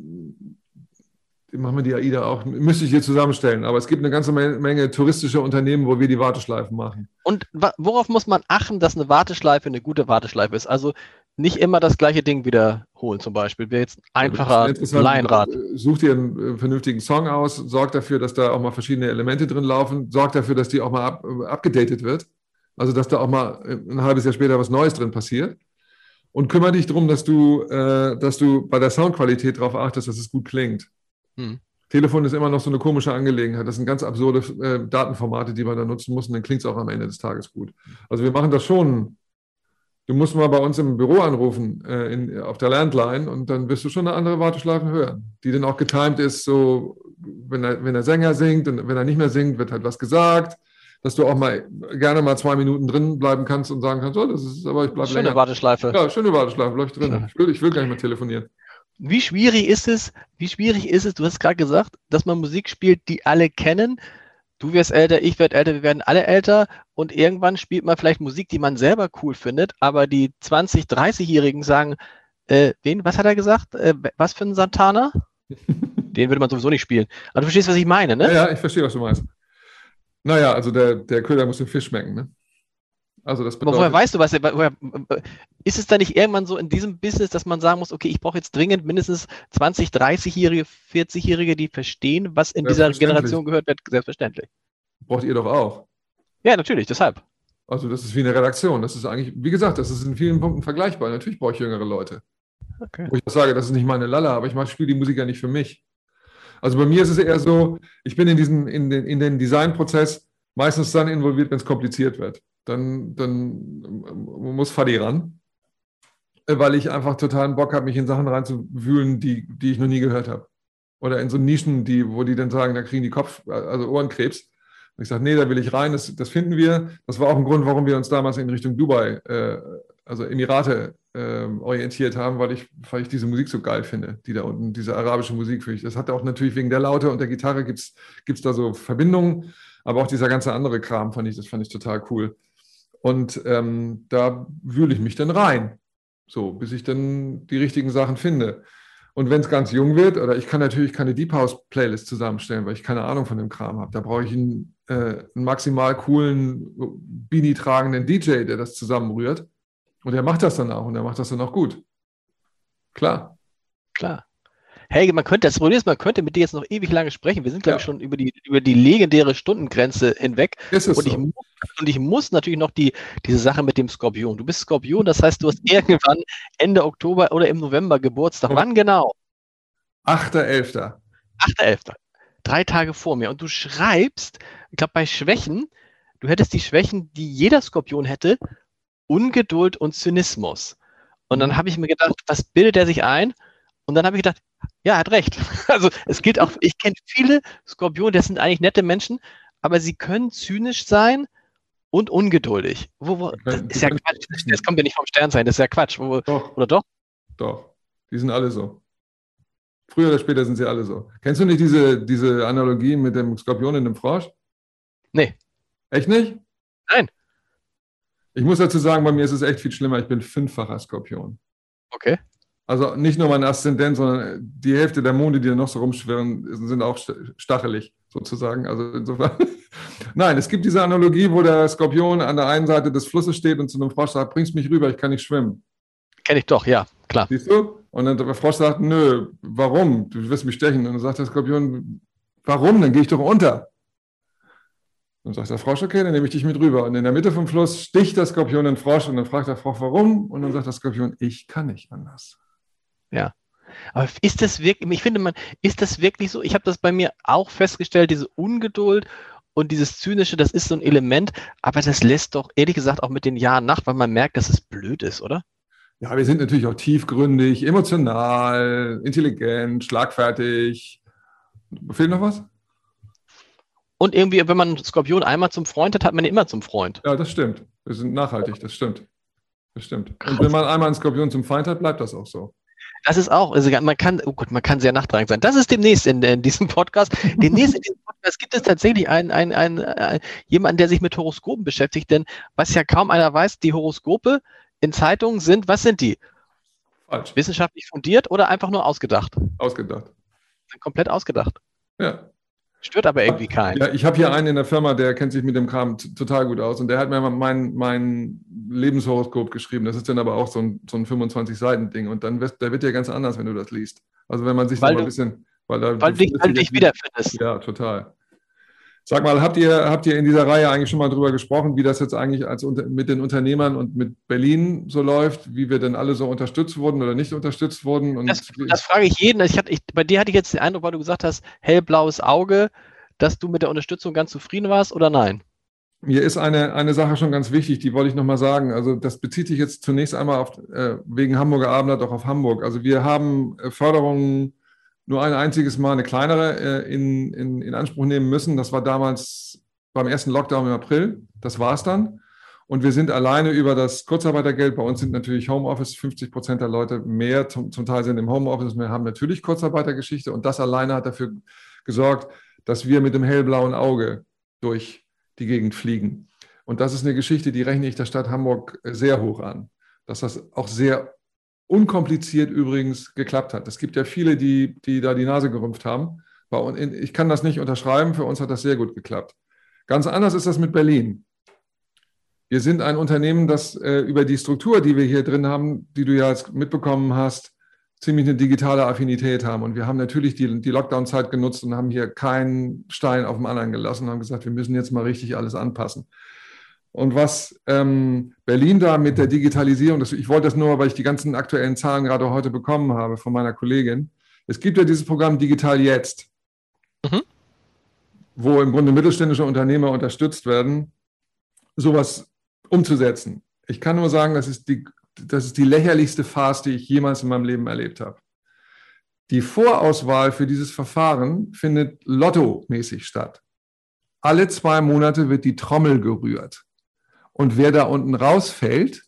machen wir die AIDA auch, müsste ich hier zusammenstellen. Aber es gibt eine ganze Menge touristische Unternehmen, wo wir die Warteschleifen machen. Und worauf muss man achten, dass eine Warteschleife eine gute Warteschleife ist? Also nicht immer das gleiche Ding wiederholen, zum Beispiel. Wäre jetzt einfacher Laienrad. Such dir einen äh, vernünftigen Song aus, sorg dafür, dass da auch mal verschiedene Elemente drin laufen, sorg dafür, dass die auch mal up, abgedatet wird. Also, dass da auch mal ein halbes Jahr später was Neues drin passiert. Und kümmere dich darum, dass du, äh, dass du bei der Soundqualität darauf achtest, dass es gut klingt. Hm. Telefon ist immer noch so eine komische Angelegenheit. Das sind ganz absurde äh, Datenformate, die man da nutzen muss, und dann klingt es auch am Ende des Tages gut. Also wir machen das schon. Du musst mal bei uns im Büro anrufen, äh, in, auf der Landline, und dann wirst du schon eine andere Warteschleife hören, die dann auch getimed ist, so, wenn, er, wenn der Sänger singt und wenn er nicht mehr singt, wird halt was gesagt, dass du auch mal gerne mal zwei Minuten drin bleiben kannst und sagen kannst, oh, das ist aber ich bleibe länger. Schöne Warteschleife. Ja, schöne Warteschleife, bleib ich drin. Ich will, ich will gar nicht mehr telefonieren wie schwierig ist es, wie schwierig ist es, du hast gerade gesagt, dass man Musik spielt, die alle kennen. Du wirst älter, ich werde älter, wir werden alle älter und irgendwann spielt man vielleicht Musik, die man selber cool findet, aber die 20-, 30-Jährigen sagen, äh, wen, was hat er gesagt? Äh, was für ein Santana? *laughs* Den würde man sowieso nicht spielen. Aber du verstehst, was ich meine, ne? Ja, ja ich verstehe, was du meinst. Naja, also der, der Köder muss den Fisch schmecken, ne? Also das bedeutet, woher weißt du was? Woher, ist es da nicht irgendwann so in diesem Business, dass man sagen muss, okay, ich brauche jetzt dringend mindestens 20, 30-Jährige, 40-Jährige, die verstehen, was in dieser Generation gehört wird? Selbstverständlich. Braucht ihr doch auch. Ja, natürlich, deshalb. Also das ist wie eine Redaktion. Das ist eigentlich, wie gesagt, das ist in vielen Punkten vergleichbar. Natürlich brauche ich jüngere Leute. Okay. Wo ich auch sage, das ist nicht meine Lalla, aber ich spiele die Musik ja nicht für mich. Also bei mir ist es eher so, ich bin in, diesen, in, den, in den Designprozess meistens dann involviert, wenn es kompliziert wird dann, dann muss Fadi ran, weil ich einfach totalen Bock habe, mich in Sachen reinzuwühlen, die, die ich noch nie gehört habe. Oder in so Nischen, die, wo die dann sagen, da kriegen die Kopf, also Ohrenkrebs. Und ich sage, nee, da will ich rein, das, das finden wir. Das war auch ein Grund, warum wir uns damals in Richtung Dubai, äh, also Emirate, äh, orientiert haben, weil ich, weil ich diese Musik so geil finde, die da unten, diese arabische Musik für ich. Das hat auch natürlich wegen der Laute und der Gitarre gibt es da so Verbindungen, aber auch dieser ganze andere Kram fand ich, das fand ich total cool. Und ähm, da wühle ich mich dann rein, so, bis ich dann die richtigen Sachen finde. Und wenn es ganz jung wird, oder ich kann natürlich keine Deep House Playlist zusammenstellen, weil ich keine Ahnung von dem Kram habe. Da brauche ich einen, äh, einen maximal coolen, Beanie tragenden DJ, der das zusammenrührt. Und der macht das dann auch und der macht das dann auch gut. Klar. Klar. Hey, man könnte, das Problem ist, man könnte mit dir jetzt noch ewig lange sprechen. Wir sind, glaube ich, schon über die, über die legendäre Stundengrenze hinweg. Ist und, ich, so? und ich muss natürlich noch die, diese Sache mit dem Skorpion. Du bist Skorpion, das heißt, du hast irgendwann Ende Oktober oder im November Geburtstag. Wann genau? 8.11. 8.11. Drei Tage vor mir. Und du schreibst, ich glaube, bei Schwächen, du hättest die Schwächen, die jeder Skorpion hätte, Ungeduld und Zynismus. Und dann mhm. habe ich mir gedacht, was bildet er sich ein? Und dann habe ich gedacht, ja, hat recht. *laughs* Also es gilt auch, ich kenne viele Skorpione, das sind eigentlich nette Menschen, aber sie können zynisch sein und ungeduldig. Wo, wo, das ist ja Quatsch. Das kommt ja nicht vom Stern sein, das ist ja Quatsch. Wo, doch. Oder doch? Doch. Die sind alle so. Früher oder später sind sie alle so. Kennst du nicht diese, diese Analogie mit dem Skorpion und dem Frosch? Nee. Echt nicht? Nein. Ich muss dazu sagen, bei mir ist es echt viel schlimmer. Ich bin fünffacher Skorpion. Okay. Also nicht nur mein Aszendent, sondern die Hälfte der Monde, die da noch so rumschwirren, sind auch stachelig sozusagen. Also insofern. *laughs* Nein, es gibt diese Analogie, wo der Skorpion an der einen Seite des Flusses steht und zu einem Frosch sagt, bringst mich rüber, ich kann nicht schwimmen. Kenne ich doch, ja, klar. Siehst du? Und dann der Frosch sagt, nö, warum? Du wirst mich stechen. Und dann sagt der Skorpion, warum? Dann gehe ich doch unter. Dann sagt der Frosch, okay, dann nehme ich dich mit rüber. Und in der Mitte vom Fluss sticht der Skorpion den Frosch und dann fragt der Frosch, warum? Und dann sagt der Skorpion, ich kann nicht anders. Ja. Aber ist das wirklich, ich finde man, ist das wirklich so? Ich habe das bei mir auch festgestellt, diese Ungeduld und dieses Zynische, das ist so ein Element, aber das lässt doch ehrlich gesagt auch mit den Jahren nach, weil man merkt, dass es blöd ist, oder? Ja, wir sind natürlich auch tiefgründig, emotional, intelligent, schlagfertig. Fehlt noch was? Und irgendwie, wenn man einen Skorpion einmal zum Freund hat, hat man ihn immer zum Freund. Ja, das stimmt. Wir sind nachhaltig, das stimmt. Das stimmt. Und wenn man einmal einen Skorpion zum Feind hat, bleibt das auch so. Das ist auch, also man kann, oh Gott, man kann sehr nachtragend sein. Das ist demnächst in, in diesem Podcast. Demnächst in diesem Podcast gibt es tatsächlich einen, einen, einen, einen, jemanden, der sich mit Horoskopen beschäftigt, denn was ja kaum einer weiß, die Horoskope in Zeitungen sind, was sind die? Falsch. Wissenschaftlich fundiert oder einfach nur ausgedacht? Ausgedacht. Komplett ausgedacht. Ja. Stört aber irgendwie keinen. Ja, ich habe hier einen in der Firma, der kennt sich mit dem Kram total gut aus und der hat mir mein, mein Lebenshoroskop geschrieben. Das ist dann aber auch so ein, so ein 25-Seiten-Ding und dann wird, der wird ja ganz anders, wenn du das liest. Also wenn man sich weil so ein bisschen... Weil, da, weil, du, weil du dich wiederfindest. Ja, total. Sag mal, habt ihr, habt ihr in dieser Reihe eigentlich schon mal drüber gesprochen, wie das jetzt eigentlich als mit den Unternehmern und mit Berlin so läuft, wie wir denn alle so unterstützt wurden oder nicht unterstützt wurden? Das, das frage ich jeden. Ich hatte, ich, bei dir hatte ich jetzt den Eindruck, weil du gesagt hast, hellblaues Auge, dass du mit der Unterstützung ganz zufrieden warst oder nein? Mir ist eine, eine Sache schon ganz wichtig, die wollte ich nochmal sagen. Also das bezieht sich jetzt zunächst einmal auf, äh, wegen Hamburger Abendblatt auch auf Hamburg. Also wir haben äh, Förderungen nur ein einziges Mal eine kleinere äh, in, in, in Anspruch nehmen müssen. Das war damals beim ersten Lockdown im April. Das war es dann. Und wir sind alleine über das Kurzarbeitergeld. Bei uns sind natürlich Homeoffice. 50 Prozent der Leute mehr zum, zum Teil sind im Homeoffice. Wir haben natürlich Kurzarbeitergeschichte. Und das alleine hat dafür gesorgt, dass wir mit dem hellblauen Auge durch die Gegend fliegen. Und das ist eine Geschichte, die rechne ich der Stadt Hamburg sehr hoch an. Dass das auch sehr unkompliziert übrigens geklappt hat. Es gibt ja viele, die, die da die Nase gerümpft haben. Ich kann das nicht unterschreiben, für uns hat das sehr gut geklappt. Ganz anders ist das mit Berlin. Wir sind ein Unternehmen, das äh, über die Struktur, die wir hier drin haben, die du ja jetzt mitbekommen hast, ziemlich eine digitale Affinität haben. Und wir haben natürlich die, die Lockdown-Zeit genutzt und haben hier keinen Stein auf dem anderen gelassen und haben gesagt, wir müssen jetzt mal richtig alles anpassen. Und was ähm, Berlin da mit der Digitalisierung, das, ich wollte das nur, weil ich die ganzen aktuellen Zahlen gerade heute bekommen habe von meiner Kollegin. Es gibt ja dieses Programm Digital Jetzt, mhm. wo im Grunde mittelständische Unternehmer unterstützt werden, sowas umzusetzen. Ich kann nur sagen, das ist die, das ist die lächerlichste Farce, die ich jemals in meinem Leben erlebt habe. Die Vorauswahl für dieses Verfahren findet lottomäßig statt. Alle zwei Monate wird die Trommel gerührt. Und wer da unten rausfällt,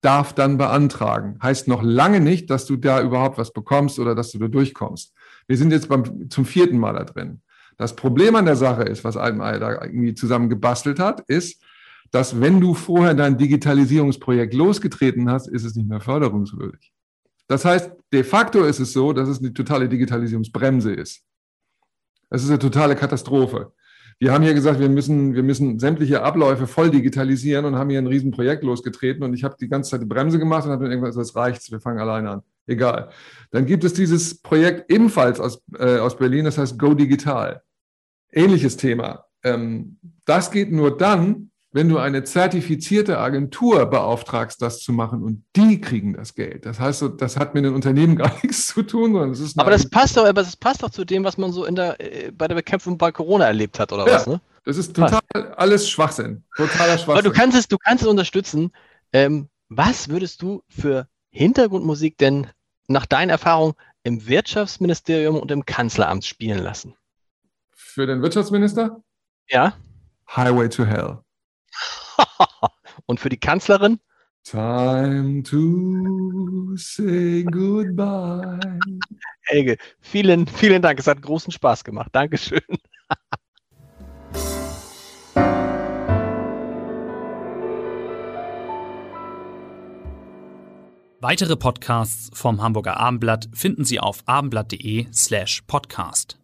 darf dann beantragen. Heißt noch lange nicht, dass du da überhaupt was bekommst oder dass du da durchkommst. Wir sind jetzt beim, zum vierten Mal da drin. Das Problem an der Sache ist, was Altenei da irgendwie zusammen gebastelt hat, ist, dass wenn du vorher dein Digitalisierungsprojekt losgetreten hast, ist es nicht mehr förderungswürdig. Das heißt, de facto ist es so, dass es eine totale Digitalisierungsbremse ist. Es ist eine totale Katastrophe. Wir haben hier gesagt, wir müssen, wir müssen sämtliche Abläufe voll digitalisieren und haben hier ein Riesenprojekt losgetreten und ich habe die ganze Zeit die Bremse gemacht und habe dann irgendwann gesagt, das reicht, wir fangen alleine an. Egal. Dann gibt es dieses Projekt ebenfalls aus, äh, aus Berlin, das heißt Go Digital. Ähnliches Thema. Ähm, das geht nur dann, wenn du eine zertifizierte Agentur beauftragst, das zu machen und die kriegen das Geld. Das heißt, das hat mit den Unternehmen *laughs* gar nichts zu tun, sondern es ist Aber das passt doch, aber das passt doch zu dem, was man so in der, äh, bei der Bekämpfung bei Corona erlebt hat, oder ja, was? Ne? Das ist total passt. alles Schwachsinn. Totaler Schwachsinn. Aber du kannst es, du kannst es unterstützen. Ähm, was würdest du für Hintergrundmusik denn nach deinen Erfahrungen im Wirtschaftsministerium und im Kanzleramt spielen lassen? Für den Wirtschaftsminister? Ja. Highway to Hell. *laughs* Und für die Kanzlerin? Time to say goodbye. Helge, vielen, vielen Dank. Es hat großen Spaß gemacht. Dankeschön. Weitere Podcasts vom Hamburger Abendblatt finden Sie auf abendblatt.de slash podcast.